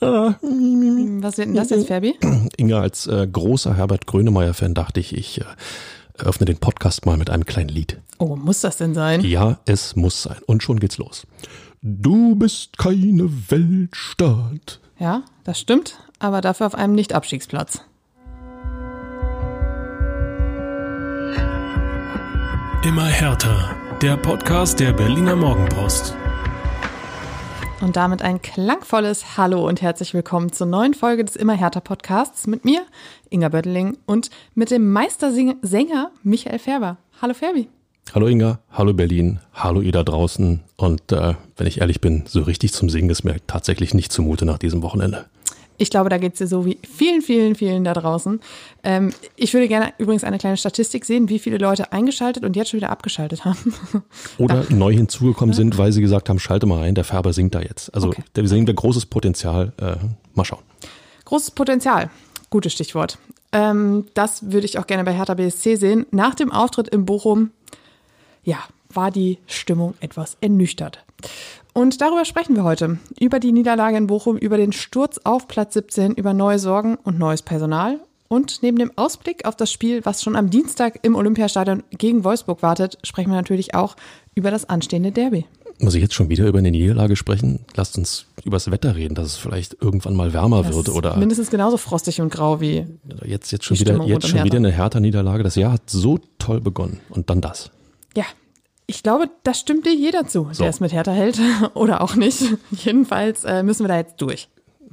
Was wird denn das jetzt, Fabi? Inga, als äh, großer Herbert Grönemeyer-Fan dachte ich, ich äh, öffne den Podcast mal mit einem kleinen Lied. Oh, muss das denn sein? Ja, es muss sein. Und schon geht's los. Du bist keine Weltstadt. Ja, das stimmt, aber dafür auf einem Nicht-Abstiegsplatz. Immer härter. Der Podcast der Berliner Morgenpost. Und damit ein klangvolles Hallo und herzlich willkommen zur neuen Folge des Immer härter Podcasts mit mir, Inga Bötteling, und mit dem Meistersänger Michael Färber. Hallo Ferbi. Hallo Inga, hallo Berlin, hallo ihr da draußen. Und äh, wenn ich ehrlich bin, so richtig zum Singen ist mir tatsächlich nicht zumute nach diesem Wochenende. Ich glaube, da geht es dir so wie vielen, vielen, vielen da draußen. Ähm, ich würde gerne übrigens eine kleine Statistik sehen, wie viele Leute eingeschaltet und jetzt schon wieder abgeschaltet haben. Oder neu hinzugekommen sind, weil sie gesagt haben, schalte mal rein, der Färber singt da jetzt. Also Okay. wir sehen da großes Potenzial. Äh, mal schauen. Großes Potenzial. Gutes Stichwort. Ähm, das würde ich auch gerne bei Hertha BSC sehen. Nach dem Auftritt in Bochum, ja, war die Stimmung etwas ernüchtert. Und darüber sprechen wir heute. Über die Niederlage in Bochum, über den Sturz auf Platz 17, über neue Sorgen und neues Personal. Und neben dem Ausblick auf das Spiel, was schon am Dienstag im Olympiastadion gegen Wolfsburg wartet, sprechen wir natürlich auch über das anstehende Derby. Muss ich jetzt schon wieder über eine Niederlage sprechen? Lasst uns übers Wetter reden, dass es vielleicht irgendwann mal wärmer Das wird oder mindestens genauso frostig und grau wie jetzt, jetzt schon wieder, Stimmung jetzt schon wieder eine härter Niederlage. Das Jahr hat so toll begonnen und dann das. Ja, ich glaube, das stimmt dir jeder zu, So. der es mit Hertha hält oder auch nicht. Jedenfalls äh, müssen wir da jetzt durch.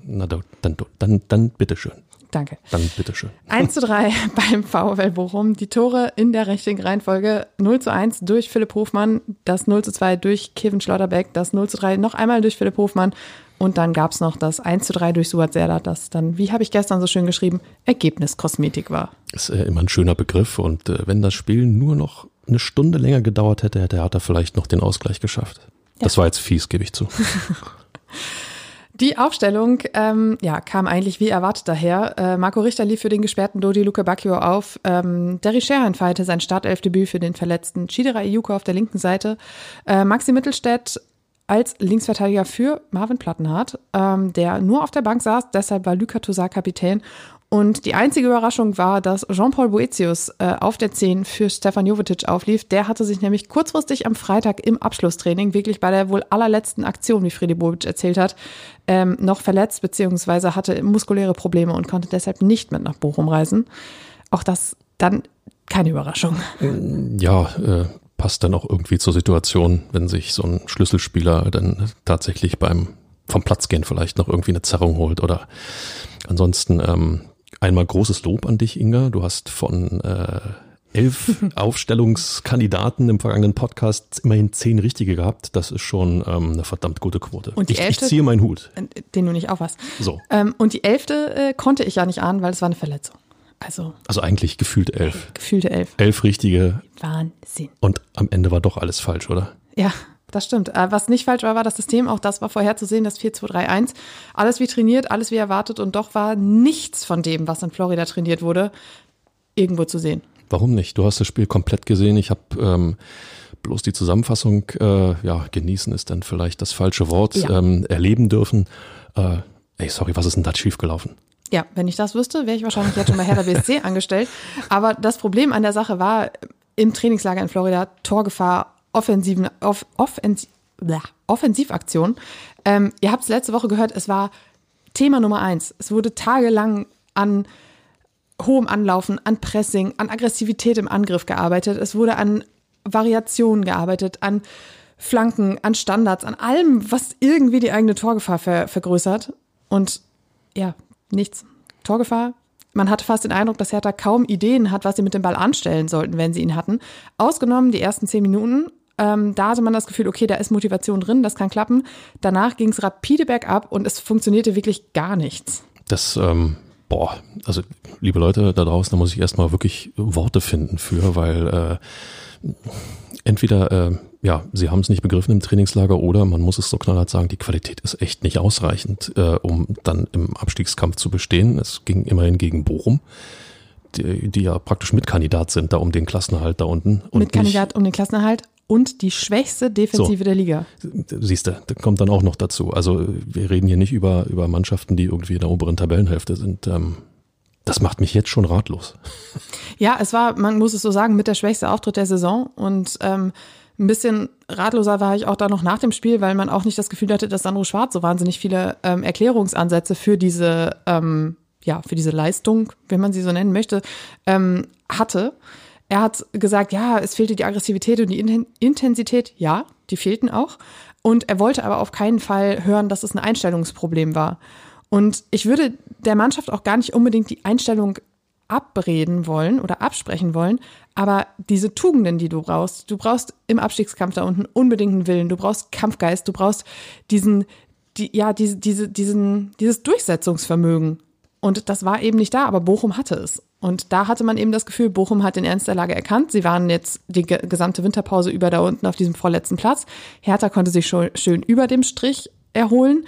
Na dann, dann, dann, dann bitteschön. Danke. Dann bitteschön. 1 zu 3 beim VfL Bochum. Die Tore in der richtigen Reihenfolge. 0 zu 1 durch Philipp Hofmann, das 0 zu 2 durch Kevin Schlotterbeck, das 0 zu 3 noch einmal durch Philipp Hofmann und dann gab es noch das 1 zu 3 durch Suat Serdar, das dann, wie habe ich gestern so schön geschrieben, Ergebniskosmetik war. Ist äh, immer ein schöner Begriff und äh, wenn das Spiel nur noch eine Stunde länger gedauert hätte, hätte Hertha vielleicht noch den Ausgleich geschafft. Das war jetzt fies, gebe ich zu. Die Aufstellung ähm, ja, kam eigentlich wie erwartet daher. Äh, Marco Richter lief für den gesperrten Dodi Luke Bacchio auf. Ähm, Derry Scherhan feierte sein Startelfdebüt für den verletzten Chidera Iyuko auf der linken Seite. Äh, Maxi Mittelstädt als Linksverteidiger für Marvin Plattenhardt, ähm, der nur auf der Bank saß. Deshalb war Luka Tosar Kapitän. Und die einzige Überraschung war, dass Jean-Paul Boetius äh, auf der 10 für Stefan Jovetic auflief. Der hatte sich nämlich kurzfristig am Freitag im Abschlusstraining, wirklich bei der wohl allerletzten Aktion, wie Freddy Bobic erzählt hat, ähm, noch verletzt beziehungsweise hatte muskuläre Probleme und konnte deshalb nicht mit nach Bochum reisen. Auch das dann keine Überraschung. Ja, äh, passt dann auch irgendwie zur Situation, wenn sich so ein Schlüsselspieler dann tatsächlich beim vom Platz gehen vielleicht noch irgendwie eine Zerrung holt oder ansonsten ähm, einmal großes Lob an dich, Inga. Du hast von äh, elf Aufstellungskandidaten im vergangenen Podcast immerhin zehn richtige gehabt. Das ist schon ähm, eine verdammt gute Quote. Und die ich, ich elfte- ziehe meinen Hut. Äh, Den du nicht aufhast. So, Ähm, und die elfte äh, konnte ich ja nicht ahnen, weil es war eine Verletzung. Also also eigentlich gefühlt elf. gefühlte elf. Elf richtige Wahnsinn. und am Ende war doch alles falsch, oder? Ja, das stimmt. Äh, Was nicht falsch war, war das System. Auch das war vorherzusehen, das 4-2-3-1. Alles wie trainiert, alles wie erwartet. Und doch war nichts von dem, was in Florida trainiert wurde, irgendwo zu sehen. Warum nicht? Du hast das Spiel komplett gesehen. Ich habe ähm, bloß die Zusammenfassung, äh, ja, genießen ist dann vielleicht das falsche Wort, Ja. ähm, erleben dürfen. Äh, ey, sorry, was ist denn da schiefgelaufen? Ja, wenn ich das wüsste, wäre ich wahrscheinlich jetzt schon bei Hertha BSC angestellt. Aber das Problem an der Sache war, im Trainingslager in Florida, Torgefahr, offensiven, off, offensiv, blah, Offensivaktion. Ähm, ihr habt es letzte Woche gehört, es war Thema Nummer eins. Es wurde tagelang an hohem Anlaufen, an Pressing, an Aggressivität im Angriff gearbeitet. Es wurde an Variationen gearbeitet, an Flanken, an Standards, an allem, was irgendwie die eigene Torgefahr ver vergrößert. Und ja, nichts. Torgefahr. Man hatte fast den Eindruck, dass Hertha kaum Ideen hat, was sie mit dem Ball anstellen sollten, wenn sie ihn hatten. Ausgenommen die ersten zehn Minuten. Ähm, da hatte man das Gefühl, okay, da ist Motivation drin, das kann klappen. Danach ging es rapide bergab und es funktionierte wirklich gar nichts. Das, ähm, boah, also liebe Leute da draußen, da muss ich erstmal wirklich Worte finden für, weil äh, entweder, äh, ja, sie haben es nicht begriffen im Trainingslager oder man muss es so knallhart sagen, die Qualität ist echt nicht ausreichend, äh, um dann im Abstiegskampf zu bestehen. Es ging immerhin gegen Bochum. Die, die ja praktisch Mitkandidat sind da um den Klassenerhalt da unten. Und Mit Kandidat um den Klassenerhalt und die schwächste Defensive So. der Liga. Siehst du, da kommt dann auch noch dazu. Also wir reden hier nicht über, über Mannschaften, die irgendwie in der oberen Tabellenhälfte sind. Ähm, das macht mich jetzt schon ratlos. Ja, es war, man muss es so sagen, mit der schwächste Auftritt der Saison und ähm, ein bisschen ratloser war ich auch da noch nach dem Spiel, weil man auch nicht das Gefühl hatte, dass Sandro Schwarz so wahnsinnig viele ähm, Erklärungsansätze für diese, ähm, ja, für diese Leistung, wenn man sie so nennen möchte, ähm, hatte. Er hat gesagt, ja, es fehlte die Aggressivität und die Inten- Intensität. Ja, die fehlten auch. Und er wollte aber auf keinen Fall hören, dass es ein Einstellungsproblem war. Und ich würde der Mannschaft auch gar nicht unbedingt die Einstellung abreden wollen oder absprechen wollen, aber diese Tugenden, die du brauchst, du brauchst im Abstiegskampf da unten unbedingten Willen, du brauchst Kampfgeist, du brauchst diesen, die, ja, diese, diese, diesen, dieses Durchsetzungsvermögen. Und das war eben nicht da, aber Bochum hatte es. Und da hatte man eben das Gefühl, Bochum hat den Ernst der Lage erkannt. Sie waren jetzt die ge gesamte Winterpause über da unten auf diesem vorletzten Platz. Hertha konnte sich schon schön über dem Strich erholen.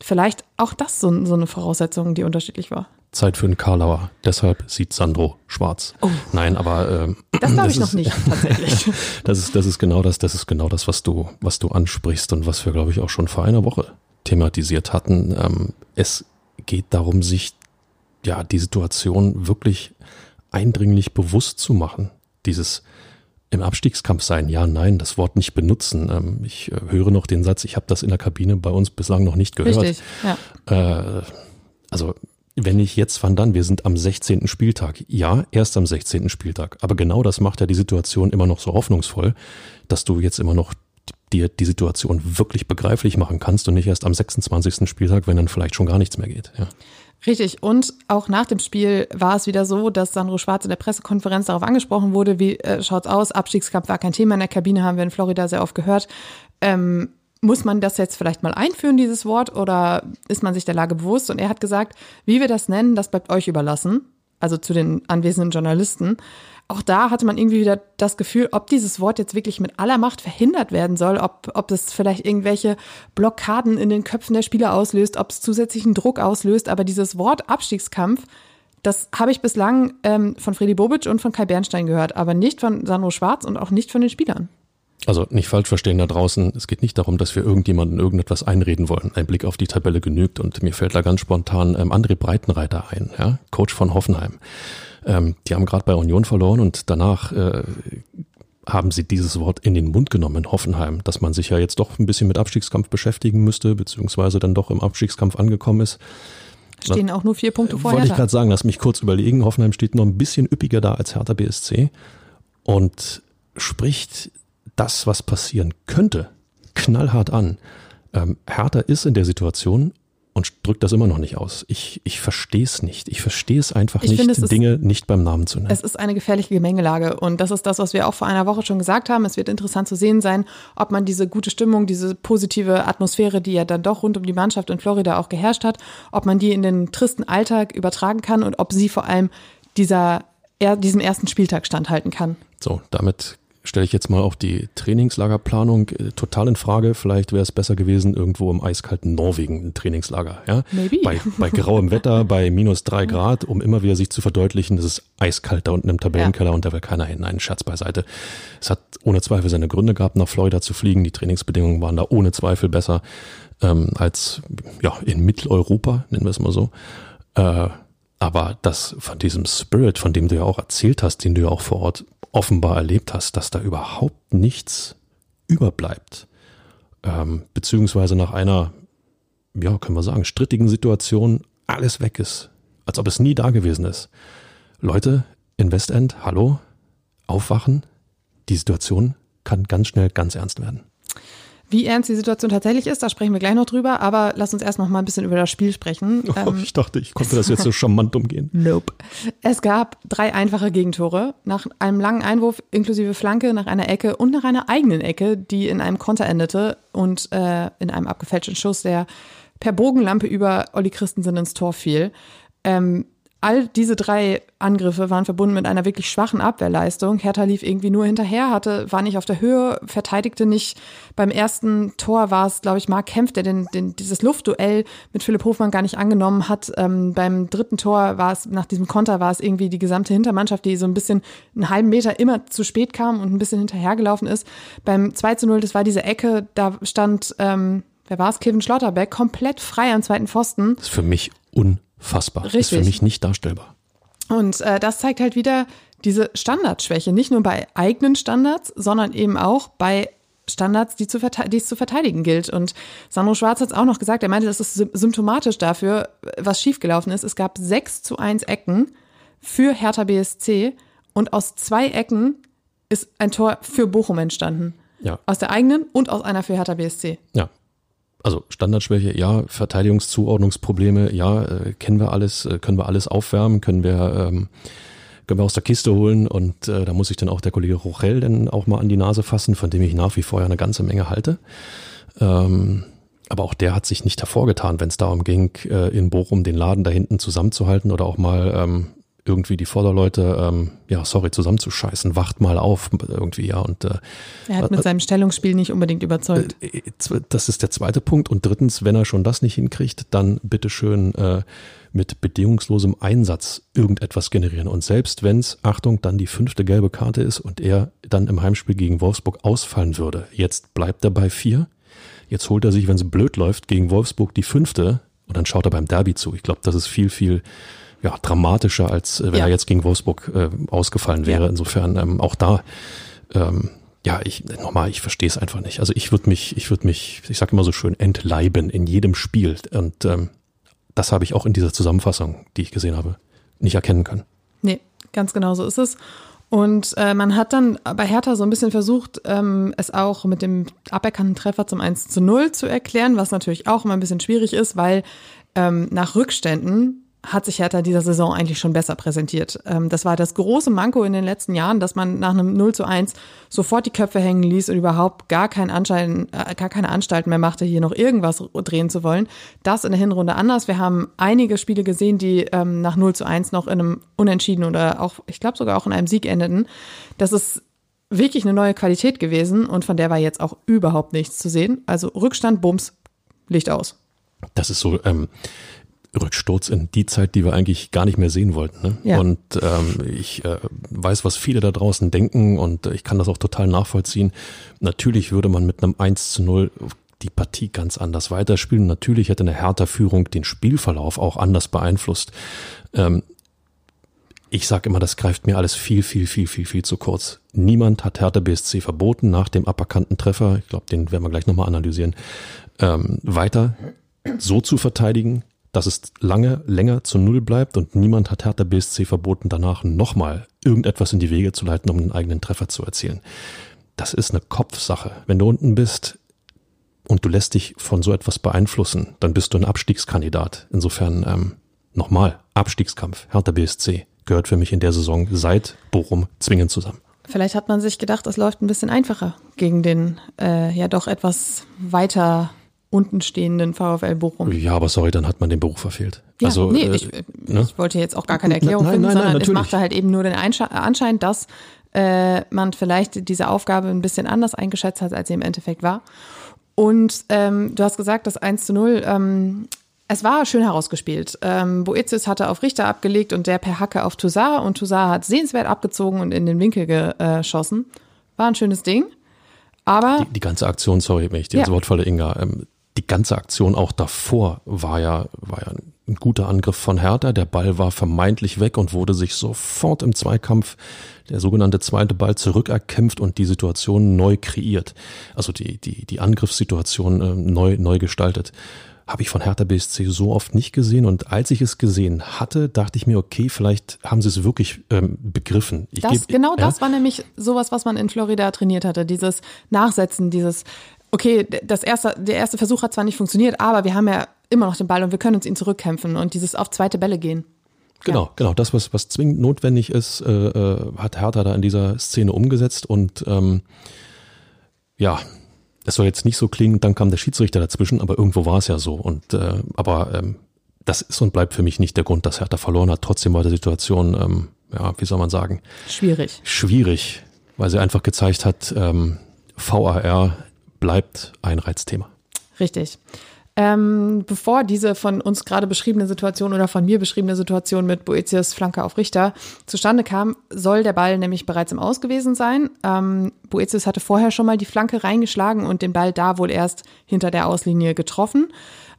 Vielleicht auch das so, so eine Voraussetzung, die unterschiedlich war. Zeit für einen Karlauer. Deshalb sieht Sandro schwarz. Nein, aber ähm, Das glaube ich ist- noch nicht, tatsächlich. Das ist, das ist genau das, das ist genau das, was du, was du ansprichst und was wir, glaube ich, auch schon vor einer Woche thematisiert hatten. Ähm, es geht darum, sich ja die Situation wirklich eindringlich bewusst zu machen. Dieses im Abstiegskampf sein, ja, nein, das Wort nicht benutzen. Ähm, ich äh, höre noch den Satz, ich habe das in der Kabine bei uns bislang noch nicht gehört. Richtig, ja. Äh, also, wenn ich jetzt wann dann, wir sind am 16. Spieltag. Ja, erst am 16. Spieltag. Aber genau das macht ja die Situation immer noch so hoffnungsvoll, dass du jetzt immer noch dir die Situation wirklich begreiflich machen kannst und nicht erst am 26. Spieltag, wenn dann vielleicht schon gar nichts mehr geht. Ja. Richtig. Und auch nach dem Spiel war es wieder so, dass Sandro Schwarz in der Pressekonferenz darauf angesprochen wurde, wie äh, schaut's aus? Abstiegskampf war kein Thema in der Kabine, haben wir in Florida sehr oft gehört. Ähm, muss man das jetzt vielleicht mal einführen, dieses Wort, oder ist man sich der Lage bewusst? Und er hat gesagt, wie wir das nennen, das bleibt euch überlassen. Also zu den anwesenden Journalisten. Auch da hatte man irgendwie wieder das Gefühl, ob dieses Wort jetzt wirklich mit aller Macht verhindert werden soll, ob, ob es vielleicht irgendwelche Blockaden in den Köpfen der Spieler auslöst, ob es zusätzlichen Druck auslöst. Aber dieses Wort Abstiegskampf, das habe ich bislang ähm, von Freddy Bobic und von Kai Bernstein gehört, aber nicht von Sandro Schwarz und auch nicht von den Spielern. Also nicht falsch verstehen da draußen. Es geht nicht darum, dass wir irgendjemanden irgendetwas einreden wollen. Ein Blick auf die Tabelle genügt und mir fällt da ganz spontan ähm, André Breitenreiter ein, ja? Coach von Hoffenheim. Ähm, die haben gerade bei Union verloren und danach äh, haben sie dieses Wort in den Mund genommen in Hoffenheim, dass man sich ja jetzt doch ein bisschen mit Abstiegskampf beschäftigen müsste, beziehungsweise dann doch im Abstiegskampf angekommen ist. Stehen auch nur vier Punkte vor Wollte ich gerade sagen, lass mich kurz überlegen. Hoffenheim steht noch ein bisschen üppiger da als Hertha BSC und spricht das, was passieren könnte, knallhart an. Ähm, Hertha ist in der Situation und drückt das immer noch nicht aus. Ich, ich verstehe es nicht. Ich verstehe es einfach Ich nicht, finde, es ist- Dinge nicht beim Namen zu nennen. Es ist eine gefährliche Gemengelage und das ist das, was wir auch vor einer Woche schon gesagt haben. Es wird interessant zu sehen sein, ob man diese gute Stimmung, diese positive Atmosphäre, die ja dann doch rund um die Mannschaft in Florida auch geherrscht hat, ob man die in den tristen Alltag übertragen kann und ob sie vor allem dieser, er, diesem ersten Spieltag standhalten kann. So, damit stelle ich jetzt mal auch die Trainingslagerplanung äh, total in Frage. Vielleicht wäre es besser gewesen, irgendwo im eiskalten Norwegen ein Trainingslager. Ja? Maybe. Bei, bei grauem Wetter, bei minus drei Grad, um immer wieder sich zu verdeutlichen, es ist eiskalt da unten im Tabellenkeller und da will keiner hin. Nein, Scherz beiseite. Es hat ohne Zweifel seine Gründe gehabt, nach Florida zu fliegen. Die Trainingsbedingungen waren da ohne Zweifel besser ähm, als ja, in Mitteleuropa, nennen wir es mal so. Äh, aber das von diesem Spirit, von dem du ja auch erzählt hast, den du ja auch vor Ort offenbar erlebt hast, dass da überhaupt nichts überbleibt, ähm, beziehungsweise nach einer, ja, können wir sagen, strittigen Situation alles weg ist, als ob es nie da gewesen ist. Leute in Westend, hallo, aufwachen, die Situation kann ganz schnell ganz ernst werden. Wie ernst die Situation tatsächlich ist, da sprechen wir gleich noch drüber, aber lass uns erst noch mal ein bisschen über das Spiel sprechen. Ähm, ich dachte, ich konnte das jetzt so charmant umgehen. Nope. Es gab drei einfache Gegentore nach einem langen Einwurf inklusive Flanke, nach einer Ecke und nach einer eigenen Ecke, die in einem Konter endete und äh, in einem abgefälschten Schuss, der per Bogenlampe über Olli Christensen ins Tor fiel. Ähm, all diese drei Angriffe waren verbunden mit einer wirklich schwachen Abwehrleistung. Hertha lief irgendwie nur hinterher, hatte, war nicht auf der Höhe, verteidigte nicht. Beim ersten Tor war es, glaube ich, Marc Kempf, der den, den, dieses Luftduell mit Philipp Hofmann gar nicht angenommen hat. Ähm, beim dritten Tor war es, nach diesem Konter war es irgendwie die gesamte Hintermannschaft, die so ein bisschen einen halben Meter immer zu spät kam und ein bisschen hinterhergelaufen ist. Beim 2 zu 0, das war diese Ecke, da stand, ähm, wer war es? Kevin Schlotterbeck, komplett frei am zweiten Pfosten. Das ist für mich unfassbar unfassbar. Richtig. Ist für mich nicht darstellbar. Und äh, das zeigt halt wieder diese Standardschwäche, nicht nur bei eigenen Standards, sondern eben auch bei Standards, die, zu die es zu verteidigen gilt. Und Sandro Schwarz hat es auch noch gesagt, er meinte, das ist symptomatisch dafür, was schiefgelaufen ist. Es gab 6 zu 1 Ecken für Hertha BSC und aus zwei Ecken ist ein Tor für Bochum entstanden. Ja. Aus der eigenen und aus einer für Hertha BSC. Ja, also Standardschwäche, ja, Verteidigungszuordnungsprobleme, ja, äh, kennen wir alles, äh, können wir alles aufwärmen, können wir, ähm, können wir aus der Kiste holen und äh, da muss ich dann auch der Kollege Rochel dann auch mal an die Nase fassen, von dem ich nach wie vor ja eine ganze Menge halte. Ähm, aber auch der hat sich nicht hervorgetan, wenn es darum ging, äh, in Bochum den Laden da hinten zusammenzuhalten oder auch mal ähm, irgendwie die Vorderleute, ähm, ja, sorry, zusammenzuscheißen, wacht mal auf, irgendwie, ja. Und, äh, er hat mit äh, seinem Stellungsspiel nicht unbedingt überzeugt. Äh, äh, das ist der zweite Punkt. Und drittens, wenn er schon das nicht hinkriegt, dann bitteschön äh, mit bedingungslosem Einsatz irgendetwas generieren. Und selbst wenn es, Achtung, dann die fünfte gelbe Karte ist und er dann im Heimspiel gegen Wolfsburg ausfallen würde, jetzt bleibt er bei vier. Jetzt holt er sich, wenn es blöd läuft, gegen Wolfsburg die fünfte und dann schaut er beim Derby zu. Ich glaube, das ist viel, viel ja, dramatischer, als äh, wenn ja. er jetzt gegen Wolfsburg äh, ausgefallen wäre. Ja. Insofern ähm, auch da, ähm, ja, ich nochmal, ich verstehe es einfach nicht. Also ich würde mich, ich würde mich, ich sage immer so schön, entleiben in jedem Spiel. Und ähm, das habe ich auch in dieser Zusammenfassung, die ich gesehen habe, nicht erkennen können. Nee, ganz genau so ist es. Und äh, man hat dann bei Hertha so ein bisschen versucht, ähm, es auch mit dem aberkannten Treffer zum 1 zu 0 zu erklären, was natürlich auch immer ein bisschen schwierig ist, weil ähm, nach Rückständen hat sich Hertha dieser Saison eigentlich schon besser präsentiert. Ähm, das war das große Manko in den letzten Jahren, dass man nach einem 0 zu 1 sofort die Köpfe hängen ließ und überhaupt gar, kein äh, gar keine Anstalten mehr machte, hier noch irgendwas drehen zu wollen. Das in der Hinrunde anders. Wir haben einige Spiele gesehen, die ähm, nach 0 zu 1 noch in einem Unentschieden oder auch, ich glaube sogar auch in einem Sieg endeten. Das ist wirklich eine neue Qualität gewesen und von der war jetzt auch überhaupt nichts zu sehen. Also Rückstand, Bums, Licht aus. Das ist so, ähm, Rücksturz in die Zeit, die wir eigentlich gar nicht mehr sehen wollten. Ne? Ja. Und ähm, ich äh, weiß, was viele da draußen denken und äh, ich kann das auch total nachvollziehen. Natürlich würde man mit einem 1 zu 0 die Partie ganz anders weiterspielen. Natürlich hätte eine härter Führung den Spielverlauf auch anders beeinflusst. Ähm, ich sage immer, das greift mir alles viel, viel, viel, viel, viel zu kurz. Niemand hat Hertha BSC verboten, nach dem aberkannten Treffer, ich glaube, den werden wir gleich nochmal analysieren, ähm, weiter so zu verteidigen, dass es lange, länger zu Null bleibt und niemand hat Hertha BSC verboten, danach nochmal irgendetwas in die Wege zu leiten, um einen eigenen Treffer zu erzielen. Das ist eine Kopfsache. Wenn du unten bist und du lässt dich von so etwas beeinflussen, dann bist du ein Abstiegskandidat. Insofern ähm, nochmal, Abstiegskampf, Hertha BSC gehört für mich in der Saison seit Bochum zwingend zusammen. Vielleicht hat man sich gedacht, es läuft ein bisschen einfacher gegen den äh, ja doch etwas weiter untenstehenden VfL Bochum. Ja, aber sorry, dann hat man den Beruf verfehlt. Ja, also, nee, äh, ich, ne? ich, wollte jetzt auch gar keine Erklärung nein, finden, nein, sondern nein, es machte halt eben nur den Anschein, dass äh, man vielleicht diese Aufgabe ein bisschen anders eingeschätzt hat, als sie im Endeffekt war. Und ähm, du hast gesagt, das 1 zu 0, ähm, es war schön herausgespielt. Ähm, Boetius hatte auf Richter abgelegt und der per Hacke auf Toussaint und Toussaint hat sehenswert abgezogen und in den Winkel geschossen. War ein schönes Ding. Aber die, die ganze Aktion, sorry, wenn ich dir ja. das Wort falle, Inga, ähm, die ganze Aktion auch davor war ja, war ja ein guter Angriff von Hertha. Der Ball war vermeintlich weg und wurde sich sofort im Zweikampf der sogenannte zweite Ball zurückerkämpft und die Situation neu kreiert. Also die, die, die Angriffssituation äh, neu, neu gestaltet. Habe ich von Hertha BSC so oft nicht gesehen und als ich es gesehen hatte, dachte ich mir, okay, vielleicht haben sie es wirklich ähm, begriffen. Ich das, geb, genau ja, das war nämlich sowas, was man in Florida trainiert hatte. Dieses Nachsetzen, dieses okay, das erste, der erste Versuch hat zwar nicht funktioniert, aber wir haben ja immer noch den Ball und wir können uns ihn zurückkämpfen und dieses auf zweite Bälle gehen. Genau, ja. genau. Das, was, was zwingend notwendig ist, äh, äh, hat Hertha da in dieser Szene umgesetzt und ähm, ja, es soll jetzt nicht so klingen, dann kam der Schiedsrichter dazwischen, aber irgendwo war es ja so. Und äh, aber ähm, das ist und bleibt für mich nicht der Grund, dass Hertha verloren hat. Trotzdem war die Situation, ähm, ja, wie soll man sagen? Schwierig. Schwierig, weil sie einfach gezeigt hat, ähm, VAR bleibt ein Reizthema. Richtig. Ähm, bevor diese von uns gerade beschriebene Situation oder von mir beschriebene Situation mit Boetius Flanke auf Richter zustande kam, soll der Ball nämlich bereits im Aus gewesen sein. Ähm, Boetius hatte vorher schon mal die Flanke reingeschlagen und den Ball da wohl erst hinter der Auslinie getroffen.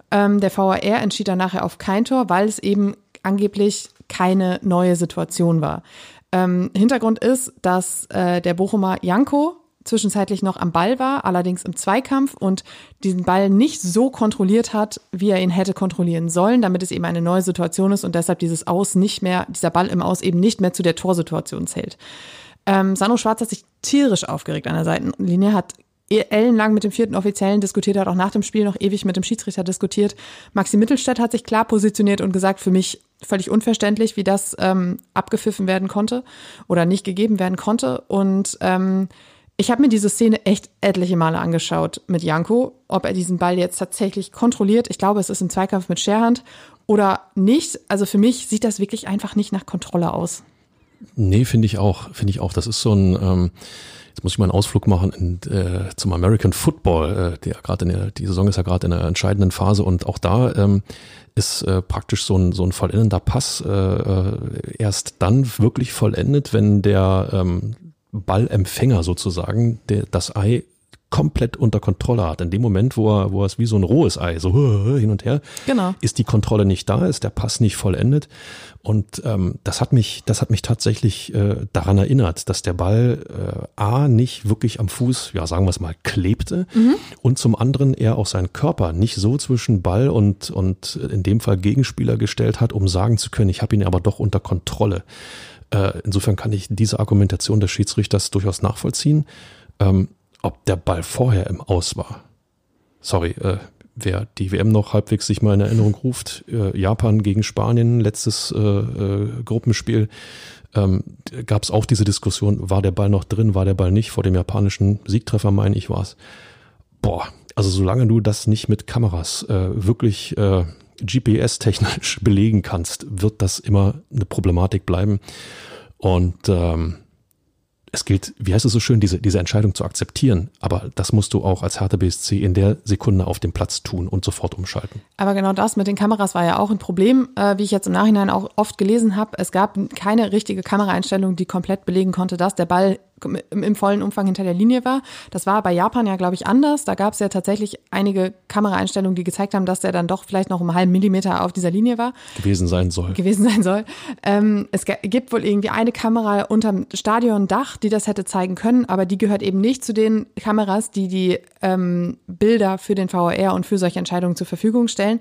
Ähm, der VAR entschied dann nachher auf kein Tor, weil es eben angeblich keine neue Situation war. Ähm, Hintergrund ist, dass äh, der Bochumer Janko zwischenzeitlich noch am Ball war, allerdings im Zweikampf und diesen Ball nicht so kontrolliert hat, wie er ihn hätte kontrollieren sollen, damit es eben eine neue Situation ist und deshalb dieses Aus nicht mehr, dieser Ball im Aus eben nicht mehr zu der Torsituation zählt. Ähm, Sano Schwarz hat sich tierisch aufgeregt an der Seitenlinie, hat ellenlang mit dem vierten Offiziellen diskutiert, hat auch nach dem Spiel noch ewig mit dem Schiedsrichter diskutiert. Maxi Mittelstädt hat sich klar positioniert und gesagt, für mich völlig unverständlich, wie das ähm, abgepfiffen werden konnte oder nicht gegeben werden konnte. Und ähm, ich habe mir diese Szene echt etliche Male angeschaut mit Janko, ob er diesen Ball jetzt tatsächlich kontrolliert. Ich glaube, es ist im Zweikampf mit Scherhand oder nicht. Also für mich sieht das wirklich einfach nicht nach Kontrolle aus. Nee, finde ich auch. Finde ich auch. Das ist so ein, ähm, jetzt muss ich mal einen Ausflug machen in, äh, zum American Football. Äh, der gerade in der, die Saison ist ja gerade in einer entscheidenden Phase und auch da ähm, ist äh, praktisch so ein, so ein vollendender Pass äh, äh erst dann wirklich vollendet, wenn der ähm, Ballempfänger sozusagen, der das Ei komplett unter Kontrolle hat. In dem Moment, wo er, wo er es wie so ein rohes Ei so hin und her, genau. ist die Kontrolle nicht da, ist der Pass nicht vollendet. Und ähm, das hat mich, das hat mich tatsächlich äh, daran erinnert, dass der Ball äh, a nicht wirklich am Fuß, ja sagen wir es mal, klebte mhm. und zum anderen er auch seinen Körper nicht so zwischen Ball und und in dem Fall Gegenspieler gestellt hat, um sagen zu können, ich habe ihn aber doch unter Kontrolle. Äh, insofern kann ich diese Argumentation des Schiedsrichters durchaus nachvollziehen. Ähm, ob der Ball vorher im Aus war. Sorry, äh, wer die WM noch halbwegs sich mal in Erinnerung ruft, äh, Japan gegen Spanien, letztes äh, äh, Gruppenspiel, ähm, gab es auch diese Diskussion, war der Ball noch drin, war der Ball nicht, vor dem japanischen Siegtreffer, meine ich, war es. Boah, also solange du das nicht mit Kameras äh, wirklich äh, GPS-technisch belegen kannst, wird das immer eine Problematik bleiben. Und ähm, es gilt, wie heißt es so schön, diese, diese Entscheidung zu akzeptieren. Aber das musst du auch als Hertha BSC in der Sekunde auf dem Platz tun und sofort umschalten. Aber genau das mit den Kameras war ja auch ein Problem, äh, wie ich jetzt im Nachhinein auch oft gelesen habe. Es gab keine richtige Kameraeinstellung, die komplett belegen konnte, dass der Ball im vollen Umfang hinter der Linie war. Das war bei Japan ja, glaube ich, anders. Da gab es ja tatsächlich einige Kameraeinstellungen, die gezeigt haben, dass der dann doch vielleicht noch um einen halben Millimeter auf dieser Linie war. Gewesen sein soll. Gewesen sein soll. Ähm, es gibt wohl irgendwie eine Kamera unterm Stadiondach, die das hätte zeigen können, aber die gehört eben nicht zu den Kameras, die die ähm, Bilder für den VAR und für solche Entscheidungen zur Verfügung stellen.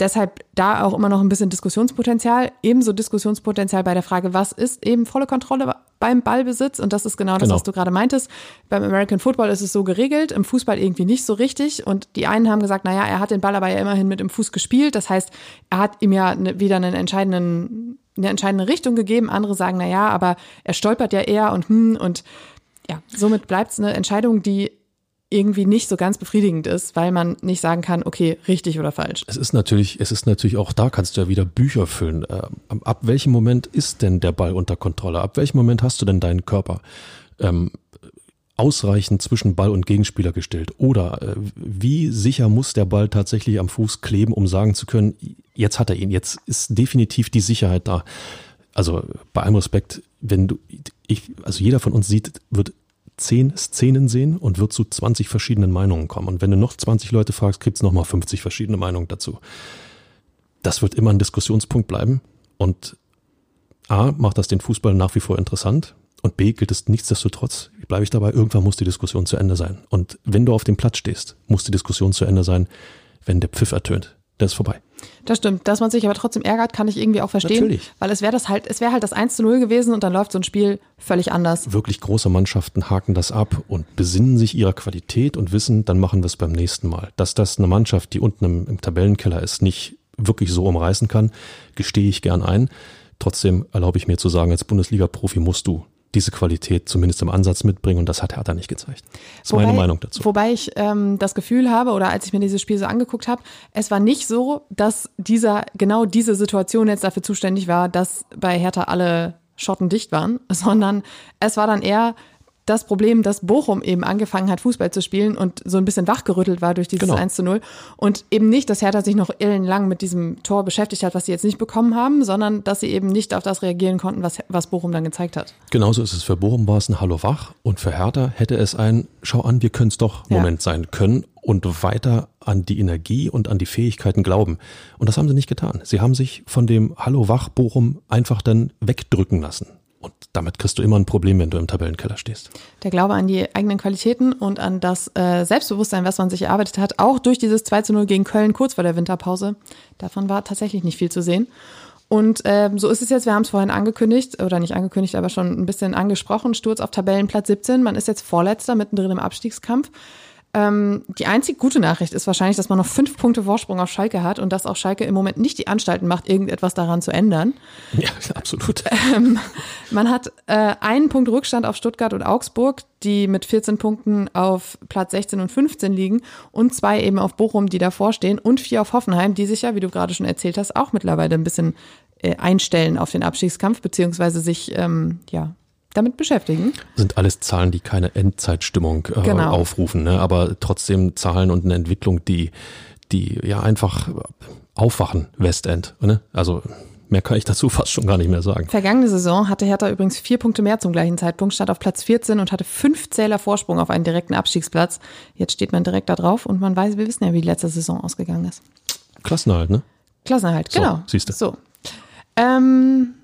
Deshalb da auch immer noch ein bisschen Diskussionspotenzial. Ebenso Diskussionspotenzial bei der Frage, was ist eben volle Kontrolle beim Ballbesitz? Und das ist genau das, genau. was du gerade meintest. Beim American Football ist es so geregelt, im Fußball irgendwie nicht so richtig. Und die einen haben gesagt, naja, er hat den Ball aber ja immerhin mit dem Fuß gespielt. Das heißt, er hat ihm ja ne, wieder einen entscheidenden, eine entscheidende Richtung gegeben. Andere sagen, naja, aber er stolpert ja eher und hm, und ja, somit bleibt es eine Entscheidung, die irgendwie nicht so ganz befriedigend ist, weil man nicht sagen kann, okay, richtig oder falsch. Es ist natürlich, es ist natürlich auch da kannst du ja wieder Bücher füllen. Ähm, ab welchem Moment ist denn der Ball unter Kontrolle? Ab welchem Moment hast du denn deinen Körper ähm, ausreichend zwischen Ball und Gegenspieler gestellt? Oder äh, wie sicher muss der Ball tatsächlich am Fuß kleben, um sagen zu können, jetzt hat er ihn, jetzt ist definitiv die Sicherheit da. Also bei allem Respekt, wenn du, ich, also jeder von uns sieht, wird zehn Szenen sehen und wird zu 20 verschiedenen Meinungen kommen. Und wenn du noch 20 Leute fragst, gibt es nochmal 50 verschiedene Meinungen dazu. Das wird immer ein Diskussionspunkt bleiben. Und A, macht das den Fußball nach wie vor interessant. Und B, gilt es nichtsdestotrotz, bleibe ich dabei, irgendwann muss die Diskussion zu Ende sein. Und wenn du auf dem Platz stehst, muss die Diskussion zu Ende sein, wenn der Pfiff ertönt das ist vorbei. Das stimmt. Dass man sich aber trotzdem ärgert, kann ich irgendwie auch verstehen. Natürlich. Weil es wäre das halt, es wäre halt das 1 zu 0 gewesen und dann läuft so ein Spiel völlig anders. Wirklich große Mannschaften haken das ab und besinnen sich ihrer Qualität und wissen, dann machen wir es beim nächsten Mal. Dass das eine Mannschaft, die unten im, im Tabellenkeller ist, nicht wirklich so umreißen kann, gestehe ich gern ein. Trotzdem erlaube ich mir zu sagen, als Bundesliga-Profi musst du diese Qualität zumindest im Ansatz mitbringen und das hat Hertha nicht gezeigt. Das ist wobei, meine Meinung dazu. Wobei ich ähm, das Gefühl habe, oder als ich mir dieses Spiel so angeguckt habe, es war nicht so, dass dieser, genau diese Situation jetzt dafür zuständig war, dass bei Hertha alle Schotten dicht waren, sondern es war dann eher das Problem, dass Bochum eben angefangen hat, Fußball zu spielen und so ein bisschen wachgerüttelt war durch dieses genau. 1 zu 0. Und eben nicht, dass Hertha sich noch ellenlang mit diesem Tor beschäftigt hat, was sie jetzt nicht bekommen haben, sondern dass sie eben nicht auf das reagieren konnten, was, was Bochum dann gezeigt hat. Genauso ist es. Für Bochum war es ein Hallo wach und für Hertha hätte es ein Schau an, wir können es doch Moment ja. sein können und weiter an die Energie und an die Fähigkeiten glauben. Und das haben sie nicht getan. Sie haben sich von dem Hallo wach Bochum einfach dann wegdrücken lassen. Und damit kriegst du immer ein Problem, wenn du im Tabellenkeller stehst. Der Glaube an die eigenen Qualitäten und an das äh, Selbstbewusstsein, was man sich erarbeitet hat, auch durch dieses 2 zu 0 gegen Köln kurz vor der Winterpause, davon war tatsächlich nicht viel zu sehen. Und ähm, so ist es jetzt, wir haben es vorhin angekündigt, oder nicht angekündigt, aber schon ein bisschen angesprochen, Sturz auf Tabellenplatz 17, man ist jetzt Vorletzter, mittendrin im Abstiegskampf. Ähm, die einzig gute Nachricht ist wahrscheinlich, dass man noch fünf Punkte Vorsprung auf Schalke hat und dass auch Schalke im Moment nicht die Anstalten macht, irgendetwas daran zu ändern. Ja, absolut. Ähm, man hat äh, einen Punkt Rückstand auf Stuttgart und Augsburg, die mit 14 Punkten auf Platz 16 und 15 liegen und zwei eben auf Bochum, die davor stehen und vier auf Hoffenheim, die sich ja, wie du gerade schon erzählt hast, auch mittlerweile ein bisschen äh, einstellen auf den Abstiegskampf, beziehungsweise sich ähm, ja damit beschäftigen. Sind alles Zahlen, die keine Endzeitstimmung äh, genau. aufrufen, ne? aber trotzdem Zahlen und eine Entwicklung, die, die ja einfach aufwachen, Westend. Ne? Also mehr kann ich dazu fast schon gar nicht mehr sagen. Vergangene Saison hatte Hertha übrigens vier Punkte mehr zum gleichen Zeitpunkt, stand auf Platz 14 und hatte fünf Zähler Vorsprung auf einen direkten Abstiegsplatz. Jetzt steht man direkt da drauf und man weiß, wir wissen ja, wie die letzte Saison ausgegangen ist. Klassenerhalt, ne? Klassenerhalt, genau. So, siehst du. So. Ähm,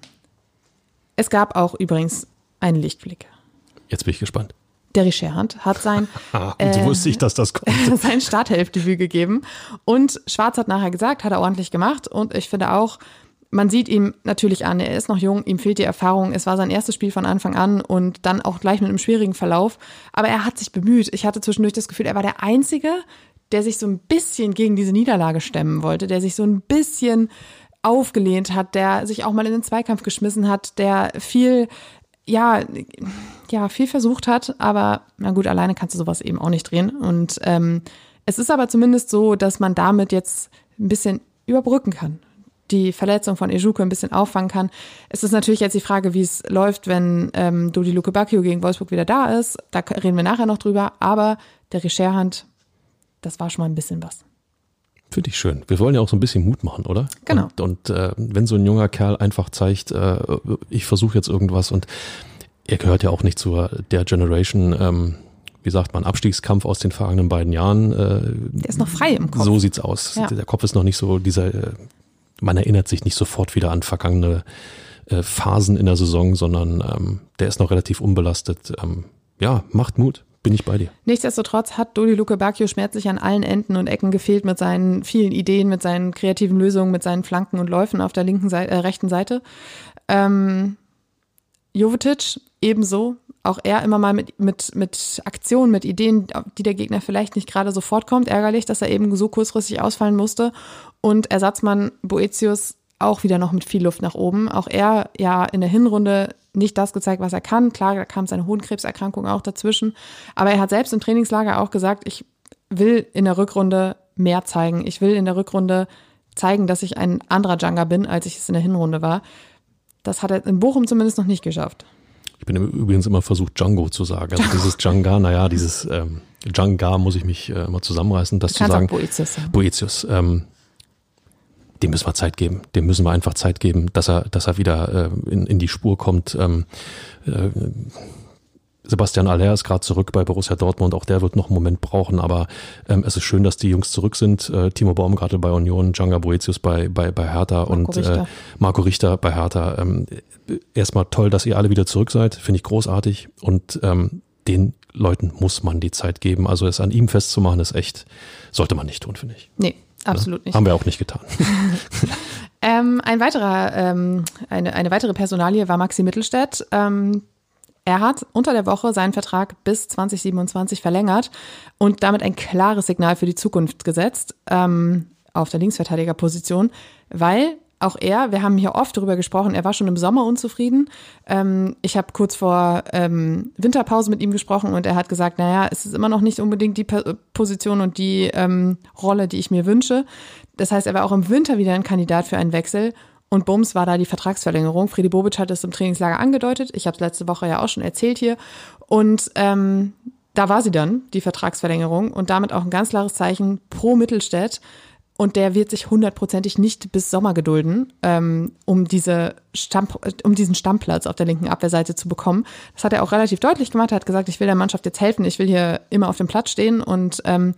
es gab auch übrigens einen Lichtblick. Jetzt bin ich gespannt. Der Richerhand hat sein, äh, so wusste ich, dass das kommt. sein Starthelfdebüt gegeben. Und Schwarz hat nachher gesagt, hat er ordentlich gemacht. Und ich finde auch, man sieht ihm natürlich an, er ist noch jung, ihm fehlt die Erfahrung. Es war sein erstes Spiel von Anfang an und dann auch gleich mit einem schwierigen Verlauf. Aber er hat sich bemüht. Ich hatte zwischendurch das Gefühl, er war der Einzige, der sich so ein bisschen gegen diese Niederlage stemmen wollte, der sich so ein bisschen aufgelehnt hat, der sich auch mal in den Zweikampf geschmissen hat, der viel ja, ja, viel versucht hat, aber na gut, alleine kannst du sowas eben auch nicht drehen. Und ähm, es ist aber zumindest so, dass man damit jetzt ein bisschen überbrücken kann. Die Verletzung von Ejuke ein bisschen auffangen kann. Es ist natürlich jetzt die Frage, wie es läuft, wenn ähm, Dodi Luke Bacchio gegen Wolfsburg wieder da ist. Da reden wir nachher noch drüber. Aber der Richerhand, das war schon mal ein bisschen was. Finde ich schön. Wir wollen ja auch so ein bisschen Mut machen, oder? Genau. Und, und äh, wenn so ein junger Kerl einfach zeigt, äh, ich versuche jetzt irgendwas und er gehört ja auch nicht zur der Generation, ähm, wie sagt man, Abstiegskampf aus den vergangenen beiden Jahren. Äh, der ist noch frei im Kopf. So sieht's aus. Ja. Der Kopf ist noch nicht so dieser, äh, man erinnert sich nicht sofort wieder an vergangene äh, Phasen in der Saison, sondern ähm, der ist noch relativ unbelastet. Ähm, ja, macht Mut bin ich bei dir. Nichtsdestotrotz hat Dodi Luke Bacchio schmerzlich an allen Enden und Ecken gefehlt mit seinen vielen Ideen, mit seinen kreativen Lösungen, mit seinen Flanken und Läufen auf der linken Seite, äh, rechten Seite. Ähm, Jovetic ebenso. Auch er immer mal mit, mit, mit Aktionen, mit Ideen, die der Gegner vielleicht nicht gerade sofort kommt. Ärgerlich, dass er eben so kurzfristig ausfallen musste. Und Ersatzmann Boetius auch wieder noch mit viel Luft nach oben. Auch er ja in der Hinrunde nicht das gezeigt, was er kann. Klar, da kam seine Hohenkrebserkrankung auch dazwischen. Aber er hat selbst im Trainingslager auch gesagt, ich will in der Rückrunde mehr zeigen. Ich will in der Rückrunde zeigen, dass ich ein anderer Janga bin, als ich es in der Hinrunde war. Das hat er in Bochum zumindest noch nicht geschafft. Ich bin übrigens immer versucht, Django zu sagen. Also dieses Djanga, naja, dieses ähm, Djanga muss ich mich äh, immer zusammenreißen, das zu sagen. Boetius sagen. Boetius. Ähm, dem müssen wir Zeit geben. Dem müssen wir einfach Zeit geben, dass er, dass er wieder äh, in, in die Spur kommt. Ähm, äh, Sebastian Aller ist gerade zurück bei Borussia Dortmund, auch der wird noch einen Moment brauchen, aber ähm, es ist schön, dass die Jungs zurück sind. Äh, Timo Baum gerade bei Union, Djanga Boetius bei, bei, bei Hertha Marco und Richter. Äh, Marco Richter bei Hertha. Ähm, erstmal toll, dass ihr alle wieder zurück seid, finde ich großartig und ähm, den Leuten muss man die Zeit geben. Also es an ihm festzumachen, ist echt, sollte man nicht tun, finde ich. Nee, Absolut nicht. Haben wir auch nicht getan. ähm, ein weiterer, ähm, eine, eine weitere Personalie war Maxi Mittelstädt. Ähm, er hat unter der Woche seinen Vertrag bis 2027 verlängert und damit ein klares Signal für die Zukunft gesetzt ähm, auf der Linksverteidigerposition, weil auch er, wir haben hier oft darüber gesprochen, er war schon im Sommer unzufrieden. Ähm, ich habe kurz vor ähm, Winterpause mit ihm gesprochen und er hat gesagt, naja, es ist immer noch nicht unbedingt die Position und die ähm, Rolle, die ich mir wünsche. Das heißt, er war auch im Winter wieder ein Kandidat für einen Wechsel. Und Bums war da die Vertragsverlängerung. Friedi Bobic hat es im Trainingslager angedeutet. Ich habe es letzte Woche ja auch schon erzählt hier. Und ähm, da war sie dann, die Vertragsverlängerung. Und damit auch ein ganz klares Zeichen pro Mittelstädt und der wird sich hundertprozentig nicht bis Sommer gedulden, ähm, um, diese Stamm, um diesen Stammplatz auf der linken Abwehrseite zu bekommen. Das hat er auch relativ deutlich gemacht. Er hat gesagt, ich will der Mannschaft jetzt helfen, ich will hier immer auf dem Platz stehen. Und ähm,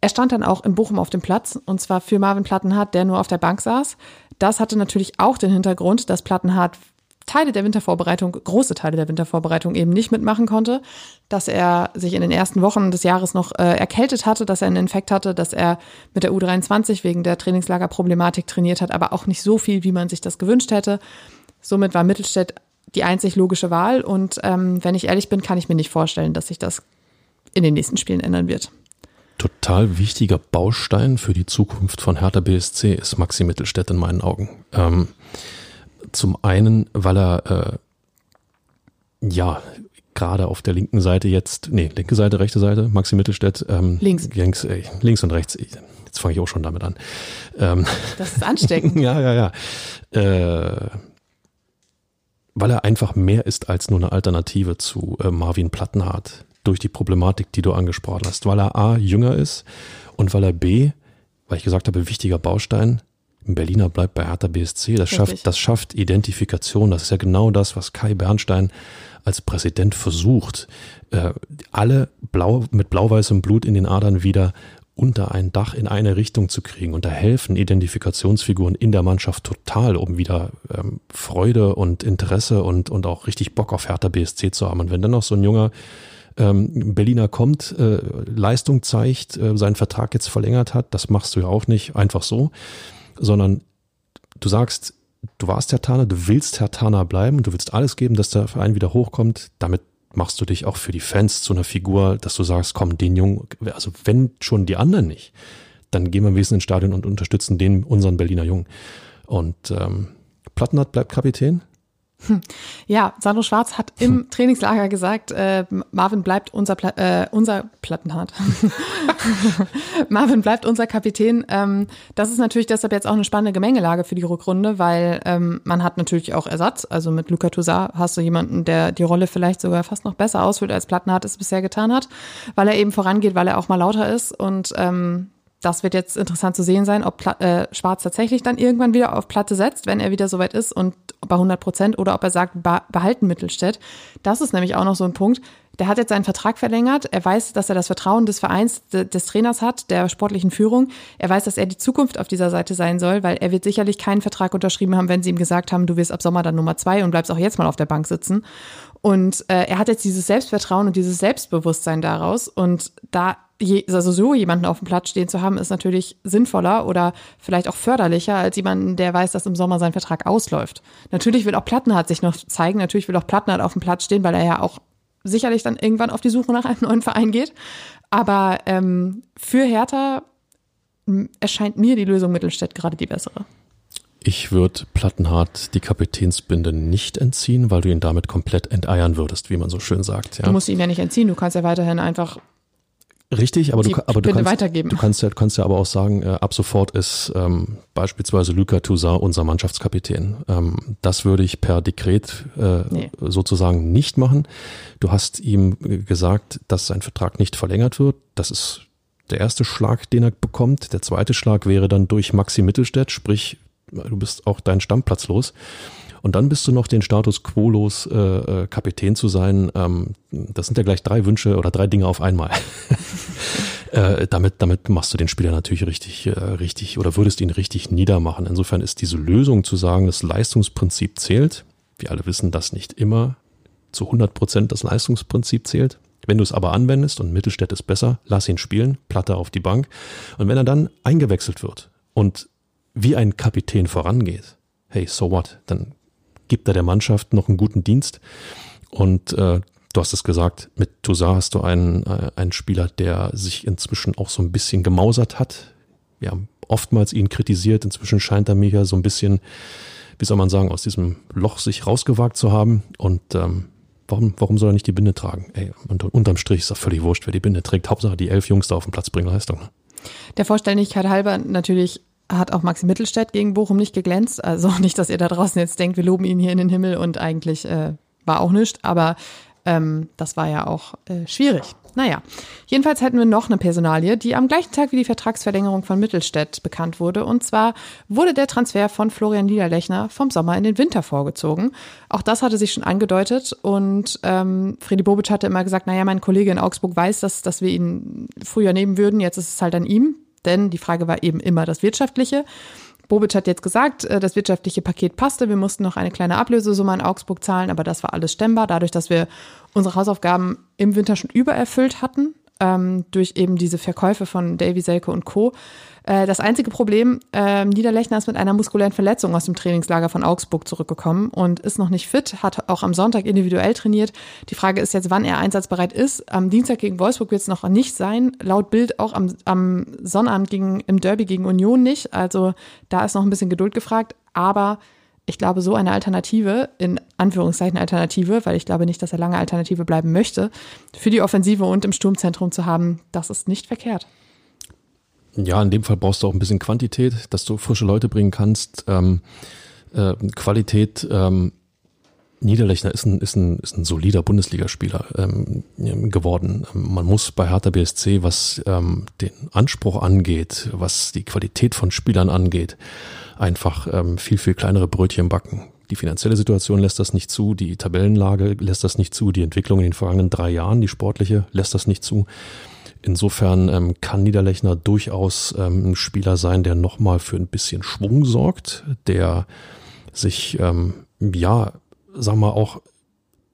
er stand dann auch in Bochum auf dem Platz, und zwar für Marvin Plattenhardt, der nur auf der Bank saß. Das hatte natürlich auch den Hintergrund, dass Plattenhardt Teile der Wintervorbereitung, große Teile der Wintervorbereitung eben nicht mitmachen konnte, dass er sich in den ersten Wochen des Jahres noch äh, erkältet hatte, dass er einen Infekt hatte, dass er mit der U23 wegen der Trainingslagerproblematik trainiert hat, aber auch nicht so viel, wie man sich das gewünscht hätte. Somit war Mittelstädt die einzig logische Wahl und ähm, wenn ich ehrlich bin, kann ich mir nicht vorstellen, dass sich das in den nächsten Spielen ändern wird. Total wichtiger Baustein für die Zukunft von Hertha BSC ist Maxi Mittelstädt in meinen Augen. Ähm, zum einen, weil er äh, ja gerade auf der linken Seite jetzt, nee, linke Seite, rechte Seite, Maxi Mittelstädt, ähm, links. Links, äh, links und rechts. Jetzt fange ich auch schon damit an. Ähm, das ist ansteckend. ja, ja, ja. Äh, weil er einfach mehr ist als nur eine Alternative zu äh, Marvin Plattenhardt durch die Problematik, die du angesprochen hast. Weil er A, jünger ist und weil er B, weil ich gesagt habe, wichtiger Baustein, ein Berliner bleibt bei Hertha BSC. Das schafft, das schafft Identifikation. Das ist ja genau das, was Kai Bernstein als Präsident versucht, äh, alle blau, mit blau-weißem Blut in den Adern wieder unter ein Dach in eine Richtung zu kriegen. Und da helfen Identifikationsfiguren in der Mannschaft total, um wieder ähm, Freude und Interesse und, und auch richtig Bock auf Hertha BSC zu haben. Und wenn dann noch so ein junger ähm, Berliner kommt, äh, Leistung zeigt, äh, seinen Vertrag jetzt verlängert hat, das machst du ja auch nicht einfach so, sondern du sagst, du warst Herr Tana, du willst Herr Tana bleiben du willst alles geben, dass der Verein wieder hochkommt. Damit machst du dich auch für die Fans zu einer Figur, dass du sagst, komm, den Jungen, also wenn schon die anderen nicht, dann gehen wir Wesentlichen ins Stadion und unterstützen den, unseren Berliner Jungen. Und ähm, Plattenhardt bleibt Kapitän. Ja, Sandro Schwarz hat im hm. Trainingslager gesagt, äh, Marvin bleibt unser, Pla äh, unser Plattenhardt. Marvin bleibt unser Kapitän. Ähm, das ist natürlich deshalb jetzt auch eine spannende Gemengelage für die Rückrunde, weil ähm, man hat natürlich auch Ersatz. Also mit Luca Toussaint hast du jemanden, der die Rolle vielleicht sogar fast noch besser ausfüllt, als Plattenhardt es bisher getan hat, weil er eben vorangeht, weil er auch mal lauter ist und ähm, das wird jetzt interessant zu sehen sein, ob Pla äh, Schwarz tatsächlich dann irgendwann wieder auf Platte setzt, wenn er wieder soweit ist und bei 100 Prozent oder ob er sagt, behalten Mittelstädt. Das ist nämlich auch noch so ein Punkt. Der hat jetzt seinen Vertrag verlängert. Er weiß, dass er das Vertrauen des Vereins, des Trainers hat, der sportlichen Führung. Er weiß, dass er die Zukunft auf dieser Seite sein soll, weil er wird sicherlich keinen Vertrag unterschrieben haben, wenn sie ihm gesagt haben, du wirst ab Sommer dann Nummer zwei und bleibst auch jetzt mal auf der Bank sitzen. Und äh, er hat jetzt dieses Selbstvertrauen und dieses Selbstbewusstsein daraus. Und da je, also so jemanden auf dem Platz stehen zu haben, ist natürlich sinnvoller oder vielleicht auch förderlicher als jemanden, der weiß, dass im Sommer sein Vertrag ausläuft. Natürlich will auch Plattenhardt sich noch zeigen, natürlich will auch Plattenhardt auf dem Platz stehen, weil er ja auch sicherlich dann irgendwann auf die Suche nach einem neuen Verein geht. Aber ähm, für Hertha erscheint mir die Lösung Mittelstädt gerade die bessere. Ich würde Plattenhardt die Kapitänsbinde nicht entziehen, weil du ihn damit komplett enteiern würdest, wie man so schön sagt. Ja. Du musst ihn ja nicht entziehen, du kannst ja weiterhin einfach Richtig, aber, du, aber du, kannst, weitergeben. du kannst ja, kannst ja aber auch sagen, äh, ab sofort ist ähm, beispielsweise Luca Toussaint unser Mannschaftskapitän. Ähm, das würde ich per Dekret äh, nee. sozusagen nicht machen. Du hast ihm gesagt, dass sein Vertrag nicht verlängert wird. Das ist der erste Schlag, den er bekommt. Der zweite Schlag wäre dann durch Maxi Mittelstädt, sprich, du bist auch deinen Stammplatz los. Und dann bist du noch den Status quo los, äh, äh, Kapitän zu sein. Ähm, das sind ja gleich drei Wünsche oder drei Dinge auf einmal. äh, damit, damit machst du den Spieler natürlich richtig, äh, richtig oder würdest ihn richtig niedermachen. Insofern ist diese Lösung zu sagen, das Leistungsprinzip zählt. Wir alle wissen, dass nicht immer zu 100 Prozent das Leistungsprinzip zählt. Wenn du es aber anwendest und Mittelstädt ist besser, lass ihn spielen, Platte auf die Bank. Und wenn er dann eingewechselt wird und wie ein Kapitän vorangeht, hey, so what? Dann gibt er der Mannschaft noch einen guten Dienst. Und äh, du hast es gesagt, mit Toussaint hast du einen, äh, einen Spieler, der sich inzwischen auch so ein bisschen gemausert hat. Wir haben oftmals ihn kritisiert. Inzwischen scheint er mir ja so ein bisschen, wie soll man sagen, aus diesem Loch sich rausgewagt zu haben. Und ähm, warum, warum soll er nicht die Binde tragen? Ey, unter, unterm Strich ist das völlig wurscht, wer die Binde trägt. Hauptsache die elf Jungs da auf dem Platz bringen Leistung. Der Vollständigkeit halber natürlich hat auch Maxi Mittelstädt gegen Bochum nicht geglänzt. Also nicht, dass ihr da draußen jetzt denkt, wir loben ihn hier in den Himmel und eigentlich äh, war auch nichts. Aber ähm, das war ja auch äh, schwierig. Naja, jedenfalls hätten wir noch eine Personalie, die am gleichen Tag wie die Vertragsverlängerung von Mittelstädt bekannt wurde. Und zwar wurde der Transfer von Florian Niederlechner vom Sommer in den Winter vorgezogen. Auch das hatte sich schon angedeutet. Und ähm, Freddy Bobic hatte immer gesagt, naja, mein Kollege in Augsburg weiß, dass, dass wir ihn früher nehmen würden. Jetzt ist es halt an ihm. Denn die Frage war eben immer das Wirtschaftliche. Bobic hat jetzt gesagt, äh, das wirtschaftliche Paket passte. Wir mussten noch eine kleine Ablösesumme in Augsburg zahlen, aber das war alles stemmbar, dadurch, dass wir unsere Hausaufgaben im Winter schon übererfüllt hatten, ähm, durch eben diese Verkäufe von Davy Selke und Co. Äh, das einzige Problem, äh, Niederlechner ist mit einer muskulären Verletzung aus dem Trainingslager von Augsburg zurückgekommen und ist noch nicht fit, hat auch am Sonntag individuell trainiert. Die Frage ist jetzt, wann er einsatzbereit ist. Am Dienstag gegen Wolfsburg wird es noch nicht sein. Laut Bild auch am, am Sonnabend gegen, im Derby gegen Union nicht. Also da ist noch ein bisschen Geduld gefragt. Aber ich glaube, so eine Alternative, in Anführungszeichen Alternative, weil ich glaube nicht, dass er lange Alternative bleiben möchte, für die Offensive und im Sturmzentrum zu haben, das ist nicht verkehrt. Ja, in dem Fall brauchst du auch ein bisschen Quantität, dass du frische Leute bringen kannst. Ähm, äh, Qualität, ähm, Niederlechner ist ein, ist ein, ist ein solider Bundesligaspieler ähm, geworden. Man muss bei Hertha BSC, was ähm, den Anspruch angeht, was die Qualität von Spielern angeht, einfach ähm, viel, viel kleinere Brötchen backen. Die finanzielle Situation lässt das nicht zu, die Tabellenlage lässt das nicht zu, die Entwicklung in den vergangenen drei Jahren, die sportliche, lässt das nicht zu. Insofern ähm, kann Niederlechner durchaus ähm, ein Spieler sein, der nochmal für ein bisschen Schwung sorgt, der sich, ähm, ja, sagen wir auch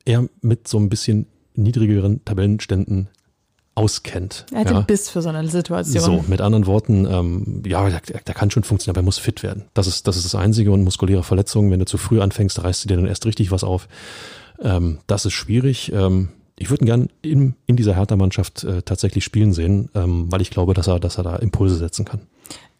eher mit so ein bisschen niedrigeren Tabellenständen auskennt. Er hat ja. den Biss für so eine Situation. So, mit anderen Worten, ähm, ja, der, der, kann schon funktionieren, aber er muss fit werden. Das ist, das ist das Einzige und muskuläre Verletzungen, wenn du zu früh anfängst, reißt du dir dann erst richtig was auf. Ähm, das ist schwierig. Ähm, ich würde ihn gern in, in dieser Hertha-Mannschaft äh, tatsächlich spielen sehen, ähm, weil ich glaube, dass er, dass er da Impulse setzen kann.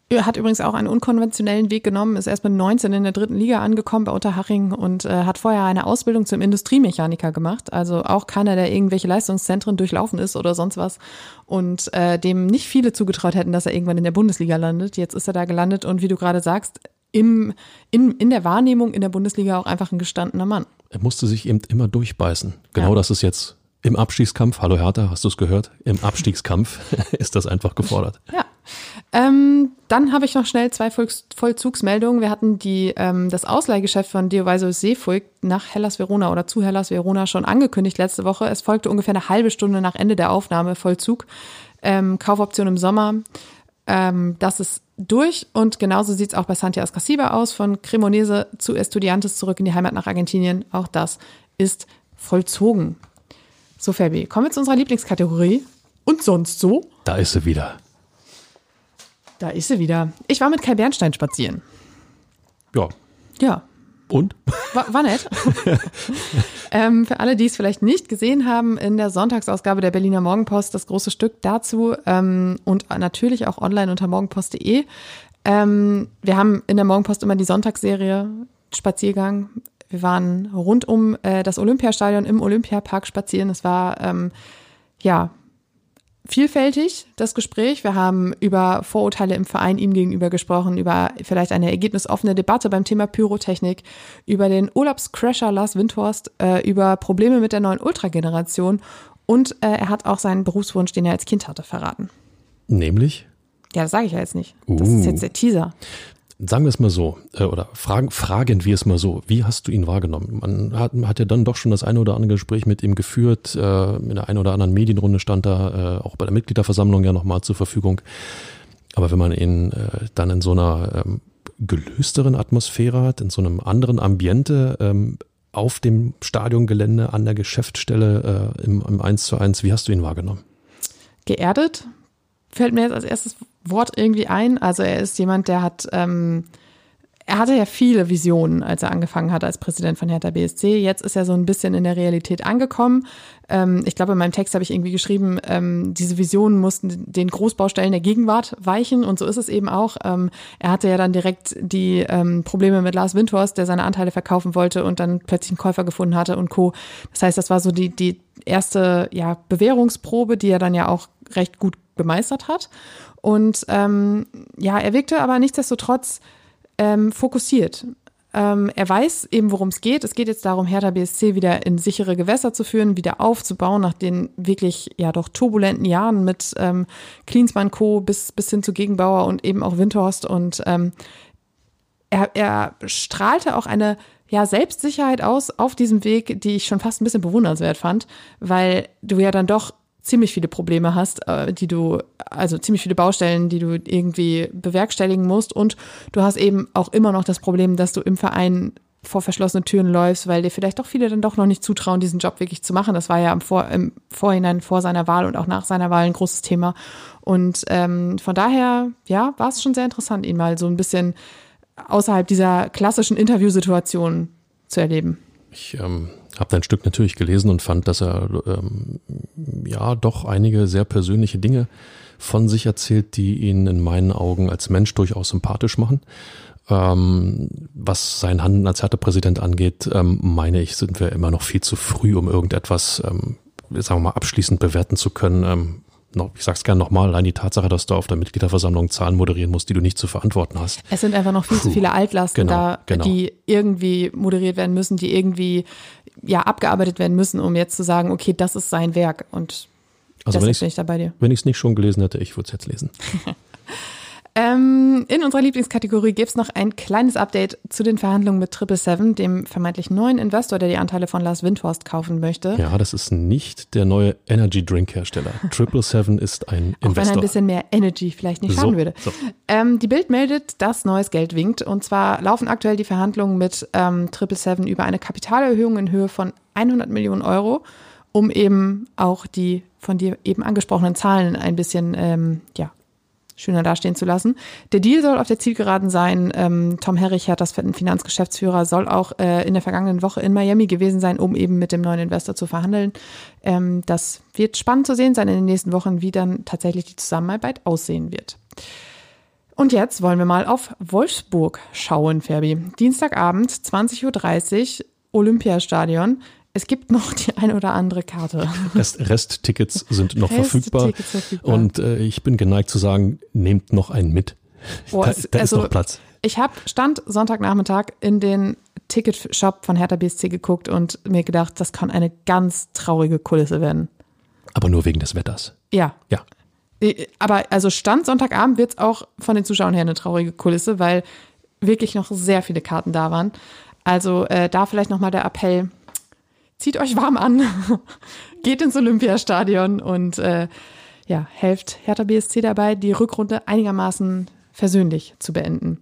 Er hat übrigens auch einen unkonventionellen Weg genommen, ist erst mit 19 in der dritten Liga angekommen bei Unterhaching und äh, hat vorher eine Ausbildung zum Industriemechaniker gemacht. Also auch keiner, der irgendwelche Leistungszentren durchlaufen ist oder sonst was und äh, dem nicht viele zugetraut hätten, dass er irgendwann in der Bundesliga landet. Jetzt ist er da gelandet und wie du gerade sagst, im, in, in der Wahrnehmung in der Bundesliga auch einfach ein gestandener Mann. Er musste sich eben immer durchbeißen. Genau ja. das ist jetzt im Abstiegskampf, hallo Hertha, hast du es gehört? Im Abstiegskampf ist das einfach gefordert. Ja. Ähm, dann habe ich noch schnell zwei Vollzugsmeldungen. Wir hatten die, ähm, das Ausleihgeschäft von Dioviso Seefuig nach Hellas Verona oder zu Hellas Verona schon angekündigt letzte Woche. Es folgte ungefähr eine halbe Stunde nach Ende der Aufnahme Vollzug. Ähm, Kaufoption im Sommer. Ähm, das ist durch und genauso sieht es auch bei Santiago Escasiba aus, von Cremonese zu Estudiantes zurück in die Heimat nach Argentinien. Auch das ist vollzogen. So, Fabi, kommen wir zu unserer Lieblingskategorie. Und sonst so? Da ist sie wieder. Da ist sie wieder. Ich war mit Kai Bernstein spazieren. Ja. Ja. Und? War, war nett. ähm, für alle, die es vielleicht nicht gesehen haben, in der Sonntagsausgabe der Berliner Morgenpost das große Stück dazu ähm, und natürlich auch online unter morgenpost.de. Ähm, wir haben in der Morgenpost immer die Sonntagsserie Spaziergang wir waren rund um äh, das Olympiastadion im Olympiapark spazieren. Es war ähm, ja vielfältig, das Gespräch. Wir haben über Vorurteile im Verein ihm gegenüber gesprochen, über vielleicht eine ergebnisoffene Debatte beim Thema Pyrotechnik, über den Urlaubscrasher Lars Windhorst, äh, über Probleme mit der neuen Ultrageneration und äh, er hat auch seinen Berufswunsch, den er als Kind hatte, verraten. Nämlich? Ja, das sage ich ja jetzt nicht. Das uh. ist jetzt der Teaser sagen wir es mal so, äh, oder fragen, fragen wir es mal so, wie hast du ihn wahrgenommen? Man hat, hat ja dann doch schon das eine oder andere Gespräch mit ihm geführt, äh, in der einen oder anderen Medienrunde stand er äh, auch bei der Mitgliederversammlung ja nochmal zur Verfügung. Aber wenn man ihn dann in so einer ähm, gelösteren Atmosphäre hat, in so einem anderen Ambiente, ähm, auf dem Stadiongelände, an der Geschäftsstelle, im, im 1 zu 1, wie hast du ihn wahrgenommen? Geerdet, fällt mir jetzt als erstes Wort irgendwie ein. Also er ist jemand, der hat, ähm, er hatte ja viele Visionen, als er angefangen hat als Präsident von Hertha BSC. Jetzt ist er so ein bisschen in der Realität angekommen. Ähm, ich glaube, in meinem Text habe ich irgendwie geschrieben, ähm, diese Visionen mussten den Großbaustellen der Gegenwart weichen und so ist es eben auch. Ähm, er hatte ja dann direkt die ähm, Probleme mit Lars Windhorst, der seine Anteile verkaufen wollte und dann plötzlich einen Käufer gefunden hatte und Co. Das heißt, das war so die, die erste ja, Bewährungsprobe, die er dann ja auch recht gut gemeistert hat. Und ähm, ja, er wirkte aber nichtsdestotrotz ähm, fokussiert. Ähm, er weiß eben, worum es geht. Es geht jetzt darum, Hertha BSC wieder in sichere Gewässer zu führen, wieder aufzubauen nach den wirklich ja doch turbulenten Jahren mit ähm, Klinsmann Co. bis bis hin zu Gegenbauer und eben auch Windhorst und ähm, er, er strahlte auch eine ja, Selbstsicherheit aus auf diesem Weg, die ich schon fast ein bisschen bewundernswert fand, weil du ja dann doch ziemlich viele Probleme hast, äh, die du, also ziemlich viele Baustellen, die du irgendwie bewerkstelligen musst. Und du hast eben auch immer noch das Problem, dass du im Verein vor verschlossenen Türen läufst, weil dir vielleicht doch viele dann doch noch nicht zutrauen, diesen Job wirklich zu machen. Das war ja im, vor, im Vorhinein vor seiner Wahl und auch nach seiner Wahl ein großes Thema. Und ähm, von daher, ja, war es schon sehr interessant, ihn mal so ein bisschen außerhalb dieser klassischen Interviewsituation zu erleben. Ich ähm, habe dein Stück natürlich gelesen und fand, dass er ähm, ja doch einige sehr persönliche Dinge von sich erzählt, die ihn in meinen Augen als Mensch durchaus sympathisch machen. Ähm, was sein Handeln als Härtepräsident angeht, ähm, meine ich, sind wir immer noch viel zu früh, um irgendetwas, ähm, sagen wir mal, abschließend bewerten zu können. Ähm, noch, ich sag's gerne nochmal, allein die Tatsache, dass du auf der Mitgliederversammlung Zahlen moderieren musst, die du nicht zu verantworten hast. Es sind einfach noch viel Puh. zu viele Altlasten genau, da, genau. die irgendwie moderiert werden müssen, die irgendwie ja abgearbeitet werden müssen, um jetzt zu sagen, okay, das ist sein Werk und also deshalb bin ich da bei dir. Wenn ich es nicht schon gelesen hätte, ich würde es jetzt lesen. Ähm, in unserer Lieblingskategorie gibt es noch ein kleines Update zu den Verhandlungen mit Triple Seven, dem vermeintlich neuen Investor, der die Anteile von Lars Windhorst kaufen möchte. Ja, das ist nicht der neue Energy Drink Hersteller. Triple Seven ist ein Investor. Auch wenn ein bisschen mehr Energy vielleicht nicht schaden so, würde. So. Ähm, die Bild meldet, dass neues Geld winkt. Und zwar laufen aktuell die Verhandlungen mit ähm, Triple Seven über eine Kapitalerhöhung in Höhe von 100 Millionen Euro, um eben auch die von dir eben angesprochenen Zahlen ein bisschen ähm, ja, schöner dastehen zu lassen. Der Deal soll auf der Zielgeraden sein. Ähm, Tom Herrich, das Finanzgeschäftsführer, soll auch äh, in der vergangenen Woche in Miami gewesen sein, um eben mit dem neuen Investor zu verhandeln. Ähm, das wird spannend zu sehen sein in den nächsten Wochen, wie dann tatsächlich die Zusammenarbeit aussehen wird. Und jetzt wollen wir mal auf Wolfsburg schauen, Ferbi. Dienstagabend, 20.30 Uhr, Olympiastadion. Es gibt noch die eine oder andere Karte. Rest, Resttickets sind noch verfügbar. verfügbar. Und äh, ich bin geneigt zu sagen, nehmt noch einen mit. Oh, da, da also, ist noch Platz. Ich habe Stand Sonntagnachmittag in den Ticketshop von Hertha BSC geguckt und mir gedacht, das kann eine ganz traurige Kulisse werden. Aber nur wegen des Wetters. Ja. Ja. Aber also Stand Sonntagabend wird es auch von den Zuschauern her eine traurige Kulisse, weil wirklich noch sehr viele Karten da waren. Also äh, da vielleicht nochmal der Appell, zieht euch warm an, geht ins Olympiastadion und äh, ja, helft Hertha BSC dabei, die Rückrunde einigermaßen versöhnlich zu beenden.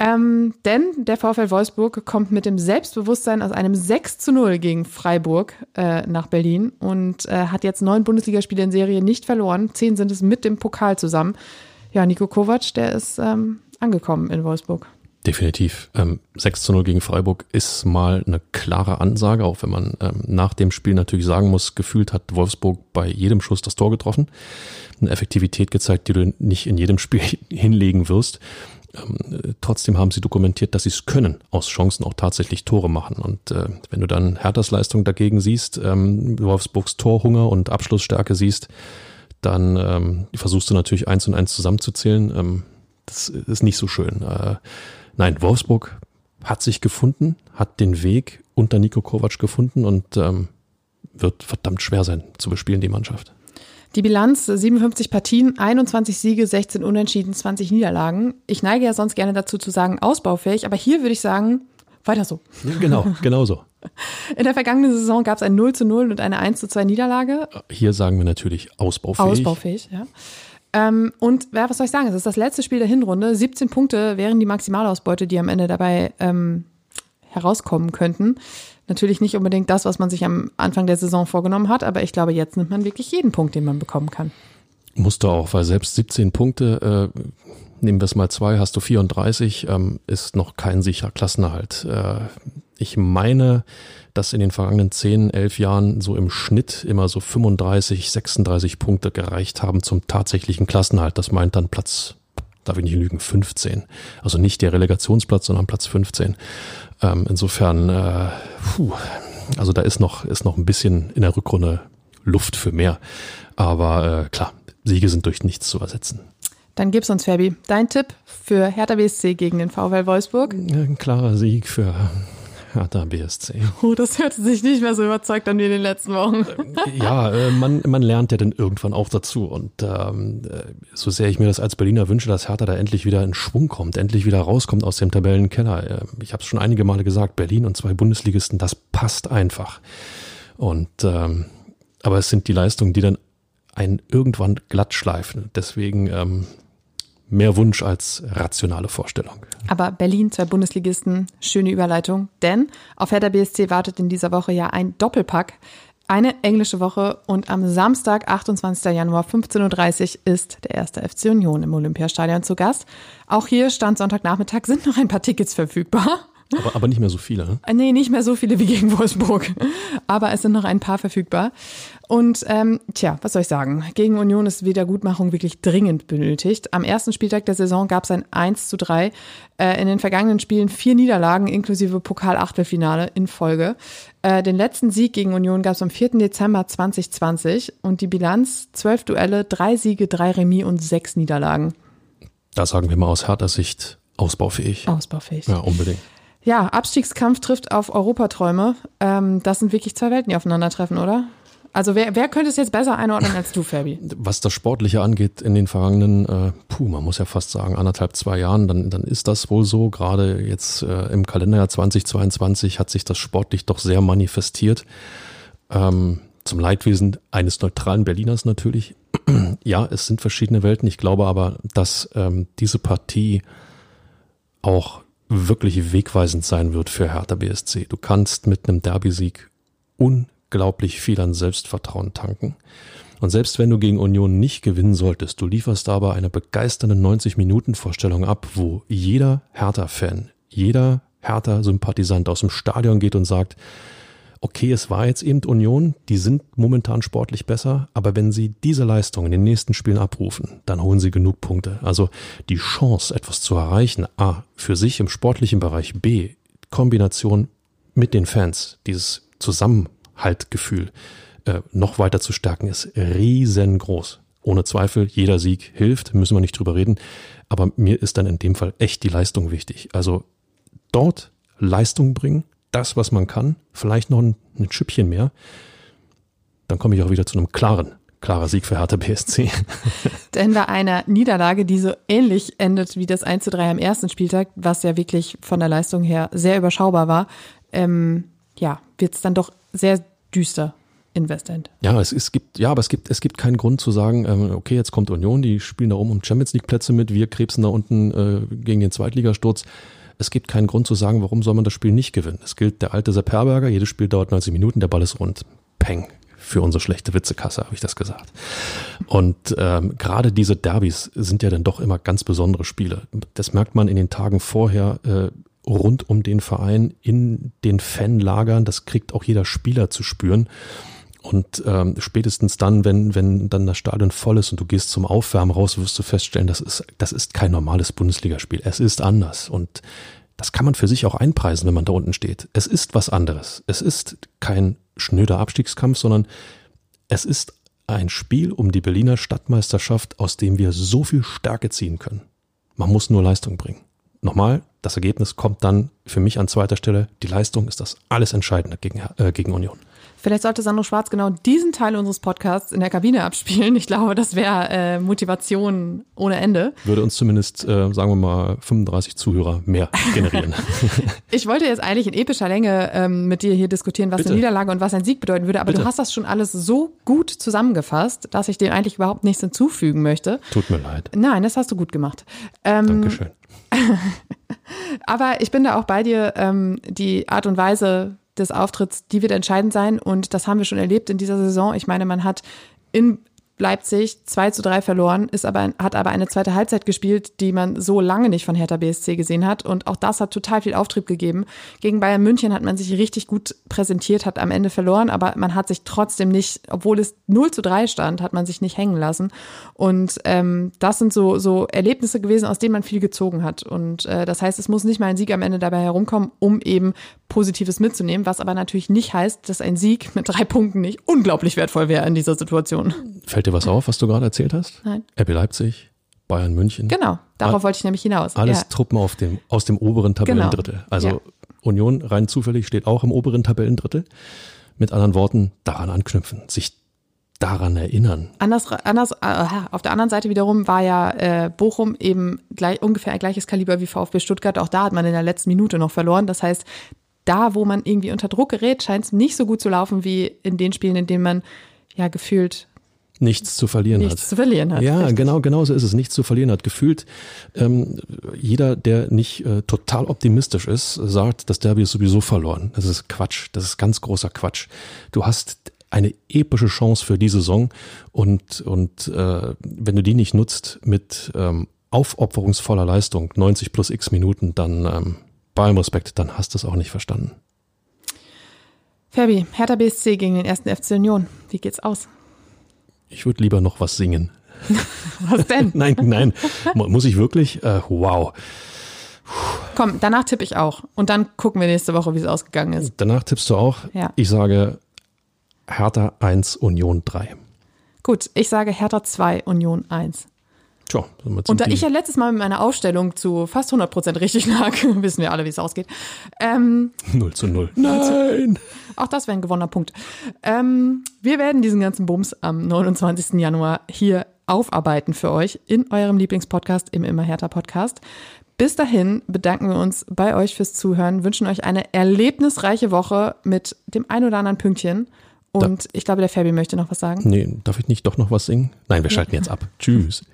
Ähm, denn der VfL Wolfsburg kommt mit dem Selbstbewusstsein aus einem 6 zu 0 gegen Freiburg äh, nach Berlin und äh, hat jetzt neun Bundesligaspiele in Serie nicht verloren. Zehn sind es mit dem Pokal zusammen. Ja, Nico Kovac, der ist ähm, angekommen in Wolfsburg. Definitiv. Ähm, 6 zu 0 gegen Freiburg ist mal eine klare Ansage, auch wenn man ähm, nach dem Spiel natürlich sagen muss, gefühlt hat Wolfsburg bei jedem Schuss das Tor getroffen. Eine Effektivität gezeigt, die du nicht in jedem Spiel hinlegen wirst. Ähm, trotzdem haben sie dokumentiert, dass sie es können, aus Chancen auch tatsächlich Tore machen. Und äh, wenn du dann Herthas Leistung dagegen siehst, ähm, Wolfsburgs Torhunger und Abschlussstärke siehst, dann ähm, versuchst du natürlich eins und eins zusammenzuzählen. Ähm, das ist nicht so schön. Äh, Nein, Wolfsburg hat sich gefunden, hat den Weg unter Nico Kovac gefunden und ähm, wird verdammt schwer sein zu bespielen, die Mannschaft. Die Bilanz 57 Partien, 21 Siege, 16 Unentschieden, 20 Niederlagen. Ich neige ja sonst gerne dazu zu sagen, ausbaufähig, aber hier würde ich sagen, weiter so. Genau, genau so. In der vergangenen Saison gab es ein 0 zu 0 und eine 1 zu 2 Niederlage. Hier sagen wir natürlich ausbaufähig. Ausbaufähig, ja. Ähm, und ja, was soll ich sagen? Es ist das letzte Spiel der Hinrunde. 17 Punkte wären die Maximalausbeute, die am Ende dabei ähm, herauskommen könnten. Natürlich nicht unbedingt das, was man sich am Anfang der Saison vorgenommen hat, aber ich glaube, jetzt nimmt man wirklich jeden Punkt, den man bekommen kann. Musste auch, weil selbst 17 Punkte, äh, nehmen wir es mal zwei, hast du 34, ähm, ist noch kein sicherer Klassenerhalt. Äh, ich meine, dass in den vergangenen 10, 11 Jahren so im Schnitt immer so 35, 36 Punkte gereicht haben zum tatsächlichen Klassenhalt. Das meint dann Platz, darf ich nicht lügen, 15. Also nicht der Relegationsplatz, sondern Platz 15. Ähm, insofern, äh, puh, also da ist noch, ist noch ein bisschen in der Rückrunde Luft für mehr. Aber äh, klar, Siege sind durch nichts zu ersetzen. Dann gib's uns, Fabi. Dein Tipp für Hertha BSC gegen den VfL Wolfsburg? Ein klarer Sieg für Hertha BSC. Oh, das hört sich nicht mehr so überzeugt an wie in den letzten Wochen. ja, äh, man, man lernt ja dann irgendwann auch dazu. Und ähm, äh, so sehr ich mir das als Berliner wünsche, dass Hertha da endlich wieder in Schwung kommt, endlich wieder rauskommt aus dem Tabellenkeller. Äh, ich habe es schon einige Male gesagt, Berlin und zwei Bundesligisten, das passt einfach. Und ähm, aber es sind die Leistungen, die dann einen irgendwann glatt schleifen. Deswegen ähm, mehr Wunsch als rationale Vorstellung. Aber Berlin, zwei Bundesligisten, schöne Überleitung, denn auf Hertha BSC wartet in dieser Woche ja ein Doppelpack. Eine englische Woche und am Samstag, 28. Januar, 15.30 Uhr ist der erste FC Union im Olympiastadion zu Gast. Auch hier stand Sonntagnachmittag, sind noch ein paar Tickets verfügbar. Aber, aber nicht mehr so viele, ne? Äh, nee, nicht mehr so viele wie gegen Wolfsburg. Aber es sind noch ein paar verfügbar. Und ähm, tja, was soll ich sagen? Gegen Union ist Wiedergutmachung wirklich dringend benötigt. Am ersten Spieltag der Saison gab es ein 1 zu 3. Äh, in den vergangenen Spielen vier Niederlagen inklusive Pokal-Achtelfinale in Folge. Äh, den letzten Sieg gegen Union gab es am 4. Dezember 2020 und die Bilanz zwölf Duelle, drei Siege, drei Remis und sechs Niederlagen. Da sagen wir mal aus harter Sicht ausbaufähig. Ausbaufähig. Ja, unbedingt. Ja, Abstiegskampf trifft auf Europaträume. Ähm, das sind wirklich zwei Welten, die aufeinandertreffen, oder? Also wer, wer könnte es jetzt besser einordnen als du, Fabi? Was das Sportliche angeht, in den vergangenen, äh, puh, man muss ja fast sagen, anderthalb, zwei Jahren, dann, dann ist das wohl so. Gerade jetzt äh, im Kalenderjahr 2022 hat sich das sportlich doch sehr manifestiert. Ähm, zum Leidwesen eines neutralen Berliners natürlich. ja, es sind verschiedene Welten. Ich glaube aber, dass ähm, diese Partie auch wirklich wegweisend sein wird für Hertha BSC. Du kannst mit einem Derby-Sieg unglaublich viel an Selbstvertrauen tanken. Und selbst wenn du gegen Union nicht gewinnen solltest, du lieferst aber eine begeisternde 90-Minuten-Vorstellung ab, wo jeder Hertha-Fan, jeder Hertha-Sympathisant aus dem Stadion geht und sagt, okay, es war jetzt eben Union, die sind momentan sportlich besser, aber wenn sie diese Leistung in den nächsten Spielen abrufen, dann holen sie genug Punkte. Also die Chance, etwas zu erreichen, A, für sich im sportlichen Bereich, B, Kombination mit den Fans, dieses Zusammenhaltgefühl äh, noch weiter zu stärken, ist riesengroß. Ohne Zweifel, jeder Sieg hilft, müssen wir nicht drüber reden. Aber mir ist dann in dem Fall echt die Leistung wichtig. Also dort Leistung bringen, das, was man kann, vielleicht noch ein, ein Schüppchen mehr, dann komme ich auch wieder zu einem klaren, klarer Sieg für Hertha BSC. Denn bei einer Niederlage, die so ähnlich endet wie das 1 zu 3 am ersten Spieltag, was ja wirklich von der Leistung her sehr überschaubar war, ähm, ja, wird es dann doch sehr düster in Westend. Ja, es, es gibt, ja, aber es gibt, es gibt keinen Grund zu sagen, ähm, okay, jetzt kommt Union, die spielen da oben um Champions League Plätze mit, wir krebsen da unten äh, gegen den Zweitligasturz es gibt keinen Grund zu sagen, warum soll man das Spiel nicht gewinnen. Es gilt der alte Sepp Herberger, jedes Spiel dauert 90 Minuten, der Ball ist rund. Peng. Für unsere schlechte Witzekasse habe ich das gesagt. Und ähm, gerade diese Derbys sind ja dann doch immer ganz besondere Spiele. Das merkt man in den Tagen vorher äh, rund um den Verein, in den Fanlagern. Das kriegt auch jeder Spieler zu spüren. Und ähm, spätestens dann, wenn, wenn dann das Stadion voll ist und du gehst zum Aufwärmen raus, wirst du feststellen, das ist, das ist kein normales Bundesligaspiel. Es ist anders. Und das kann man für sich auch einpreisen, wenn man da unten steht. Es ist was anderes. Es ist kein schnöder Abstiegskampf, sondern es ist ein Spiel um die Berliner Stadtmeisterschaft, aus dem wir so viel Stärke ziehen können. Man muss nur Leistung bringen. Nochmal, das Ergebnis kommt dann für mich an zweiter Stelle. Die Leistung ist das alles Entscheidende gegen, äh, gegen Union. Vielleicht sollte Sandro Schwarz genau diesen Teil unseres Podcasts in der Kabine abspielen. Ich glaube, das wäre äh, Motivation ohne Ende. Würde uns zumindest, äh, sagen wir mal, 35 Zuhörer mehr generieren. ich wollte jetzt eigentlich in epischer Länge ähm, mit dir hier diskutieren, was Bitte. eine Niederlage und was ein Sieg bedeuten würde, aber Bitte. du hast das schon alles so gut zusammengefasst, dass ich dem eigentlich überhaupt nichts hinzufügen möchte. Tut mir leid. Nein, das hast du gut gemacht. Ähm, Dankeschön. aber ich bin da auch bei dir, ähm, die Art und Weise, des Auftritts, die wird entscheidend sein. Und das haben wir schon erlebt in dieser Saison. Ich meine, man hat in Leipzig 2 zu 3 verloren, ist aber, hat aber eine zweite Halbzeit gespielt, die man so lange nicht von Hertha BSC gesehen hat. Und auch das hat total viel Auftrieb gegeben. Gegen Bayern München hat man sich richtig gut präsentiert, hat am Ende verloren, aber man hat sich trotzdem nicht, obwohl es 0 zu 3 stand, hat man sich nicht hängen lassen. Und ähm, das sind so, so Erlebnisse gewesen, aus denen man viel gezogen hat. Und äh, das heißt, es muss nicht mal ein Sieg am Ende dabei herumkommen, um eben Positives mitzunehmen, was aber natürlich nicht heißt, dass ein Sieg mit drei Punkten nicht unglaublich wertvoll wäre in dieser Situation. Fällt dir was auf, was du gerade erzählt hast? Nein. RB Leipzig, Bayern München. Genau, darauf All- wollte ich nämlich hinaus. Alles ja. Truppen auf dem, aus dem oberen Tabellendrittel. Also Ja. Union rein zufällig steht auch im oberen Tabellendrittel. Mit anderen Worten, daran anknüpfen, sich daran erinnern. Anders, anders, äh, auf der anderen Seite wiederum war ja äh, Bochum eben gleich, ungefähr ein gleiches Kaliber wie VfB Stuttgart. Auch da hat man in der letzten Minute noch verloren. Das heißt, da, wo man irgendwie unter Druck gerät, scheint es nicht so gut zu laufen wie in den Spielen, in denen man ja gefühlt Nichts zu verlieren nichts hat. zu verlieren hat. Ja, Richtig. genau, genau so ist es. Nichts zu verlieren hat. Gefühlt, ähm, jeder, der nicht äh, total optimistisch ist, sagt, das Derby ist sowieso verloren. Das ist Quatsch. Das ist ganz großer Quatsch. Du hast eine epische Chance für die Saison und, und äh, wenn du die nicht nutzt mit ähm, aufopferungsvoller Leistung, 90 plus x Minuten, dann ähm, bei allem Respekt, dann hast du es auch nicht verstanden. Fabi, Hertha BSC gegen den ersten FC Union. Wie geht's aus? Ich würde lieber noch was singen. Was denn? Nein, nein, mu- muss ich wirklich? Äh, wow. Komm, danach tippe ich auch. Und dann gucken wir nächste Woche, wie es ausgegangen ist. Danach tippst du auch. Ja. Ich sage Hertha 1, Union 3. Gut, ich sage Hertha 2, Union 1. Tja, Und da ich ja letztes Mal mit meiner Ausstellung zu fast 100% richtig lag, wissen wir alle, wie es ausgeht. Ähm, 0 zu 0. Nein! auch das wäre ein gewonnener Punkt. Ähm, wir werden diesen ganzen Bums am 29. Januar hier aufarbeiten für euch in eurem Lieblingspodcast, im Immer Härter Podcast. Bis dahin bedanken wir uns bei euch fürs Zuhören, wünschen euch eine erlebnisreiche Woche mit dem ein oder anderen Pünktchen. Und ich glaube, der Fabi möchte noch was sagen. Nee, darf ich nicht doch noch was singen? Nein, wir schalten jetzt ab. Tschüss.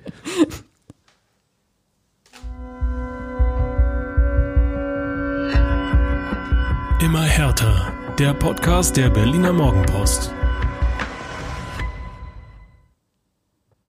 Immer härter. Der Podcast der Berliner Morgenpost.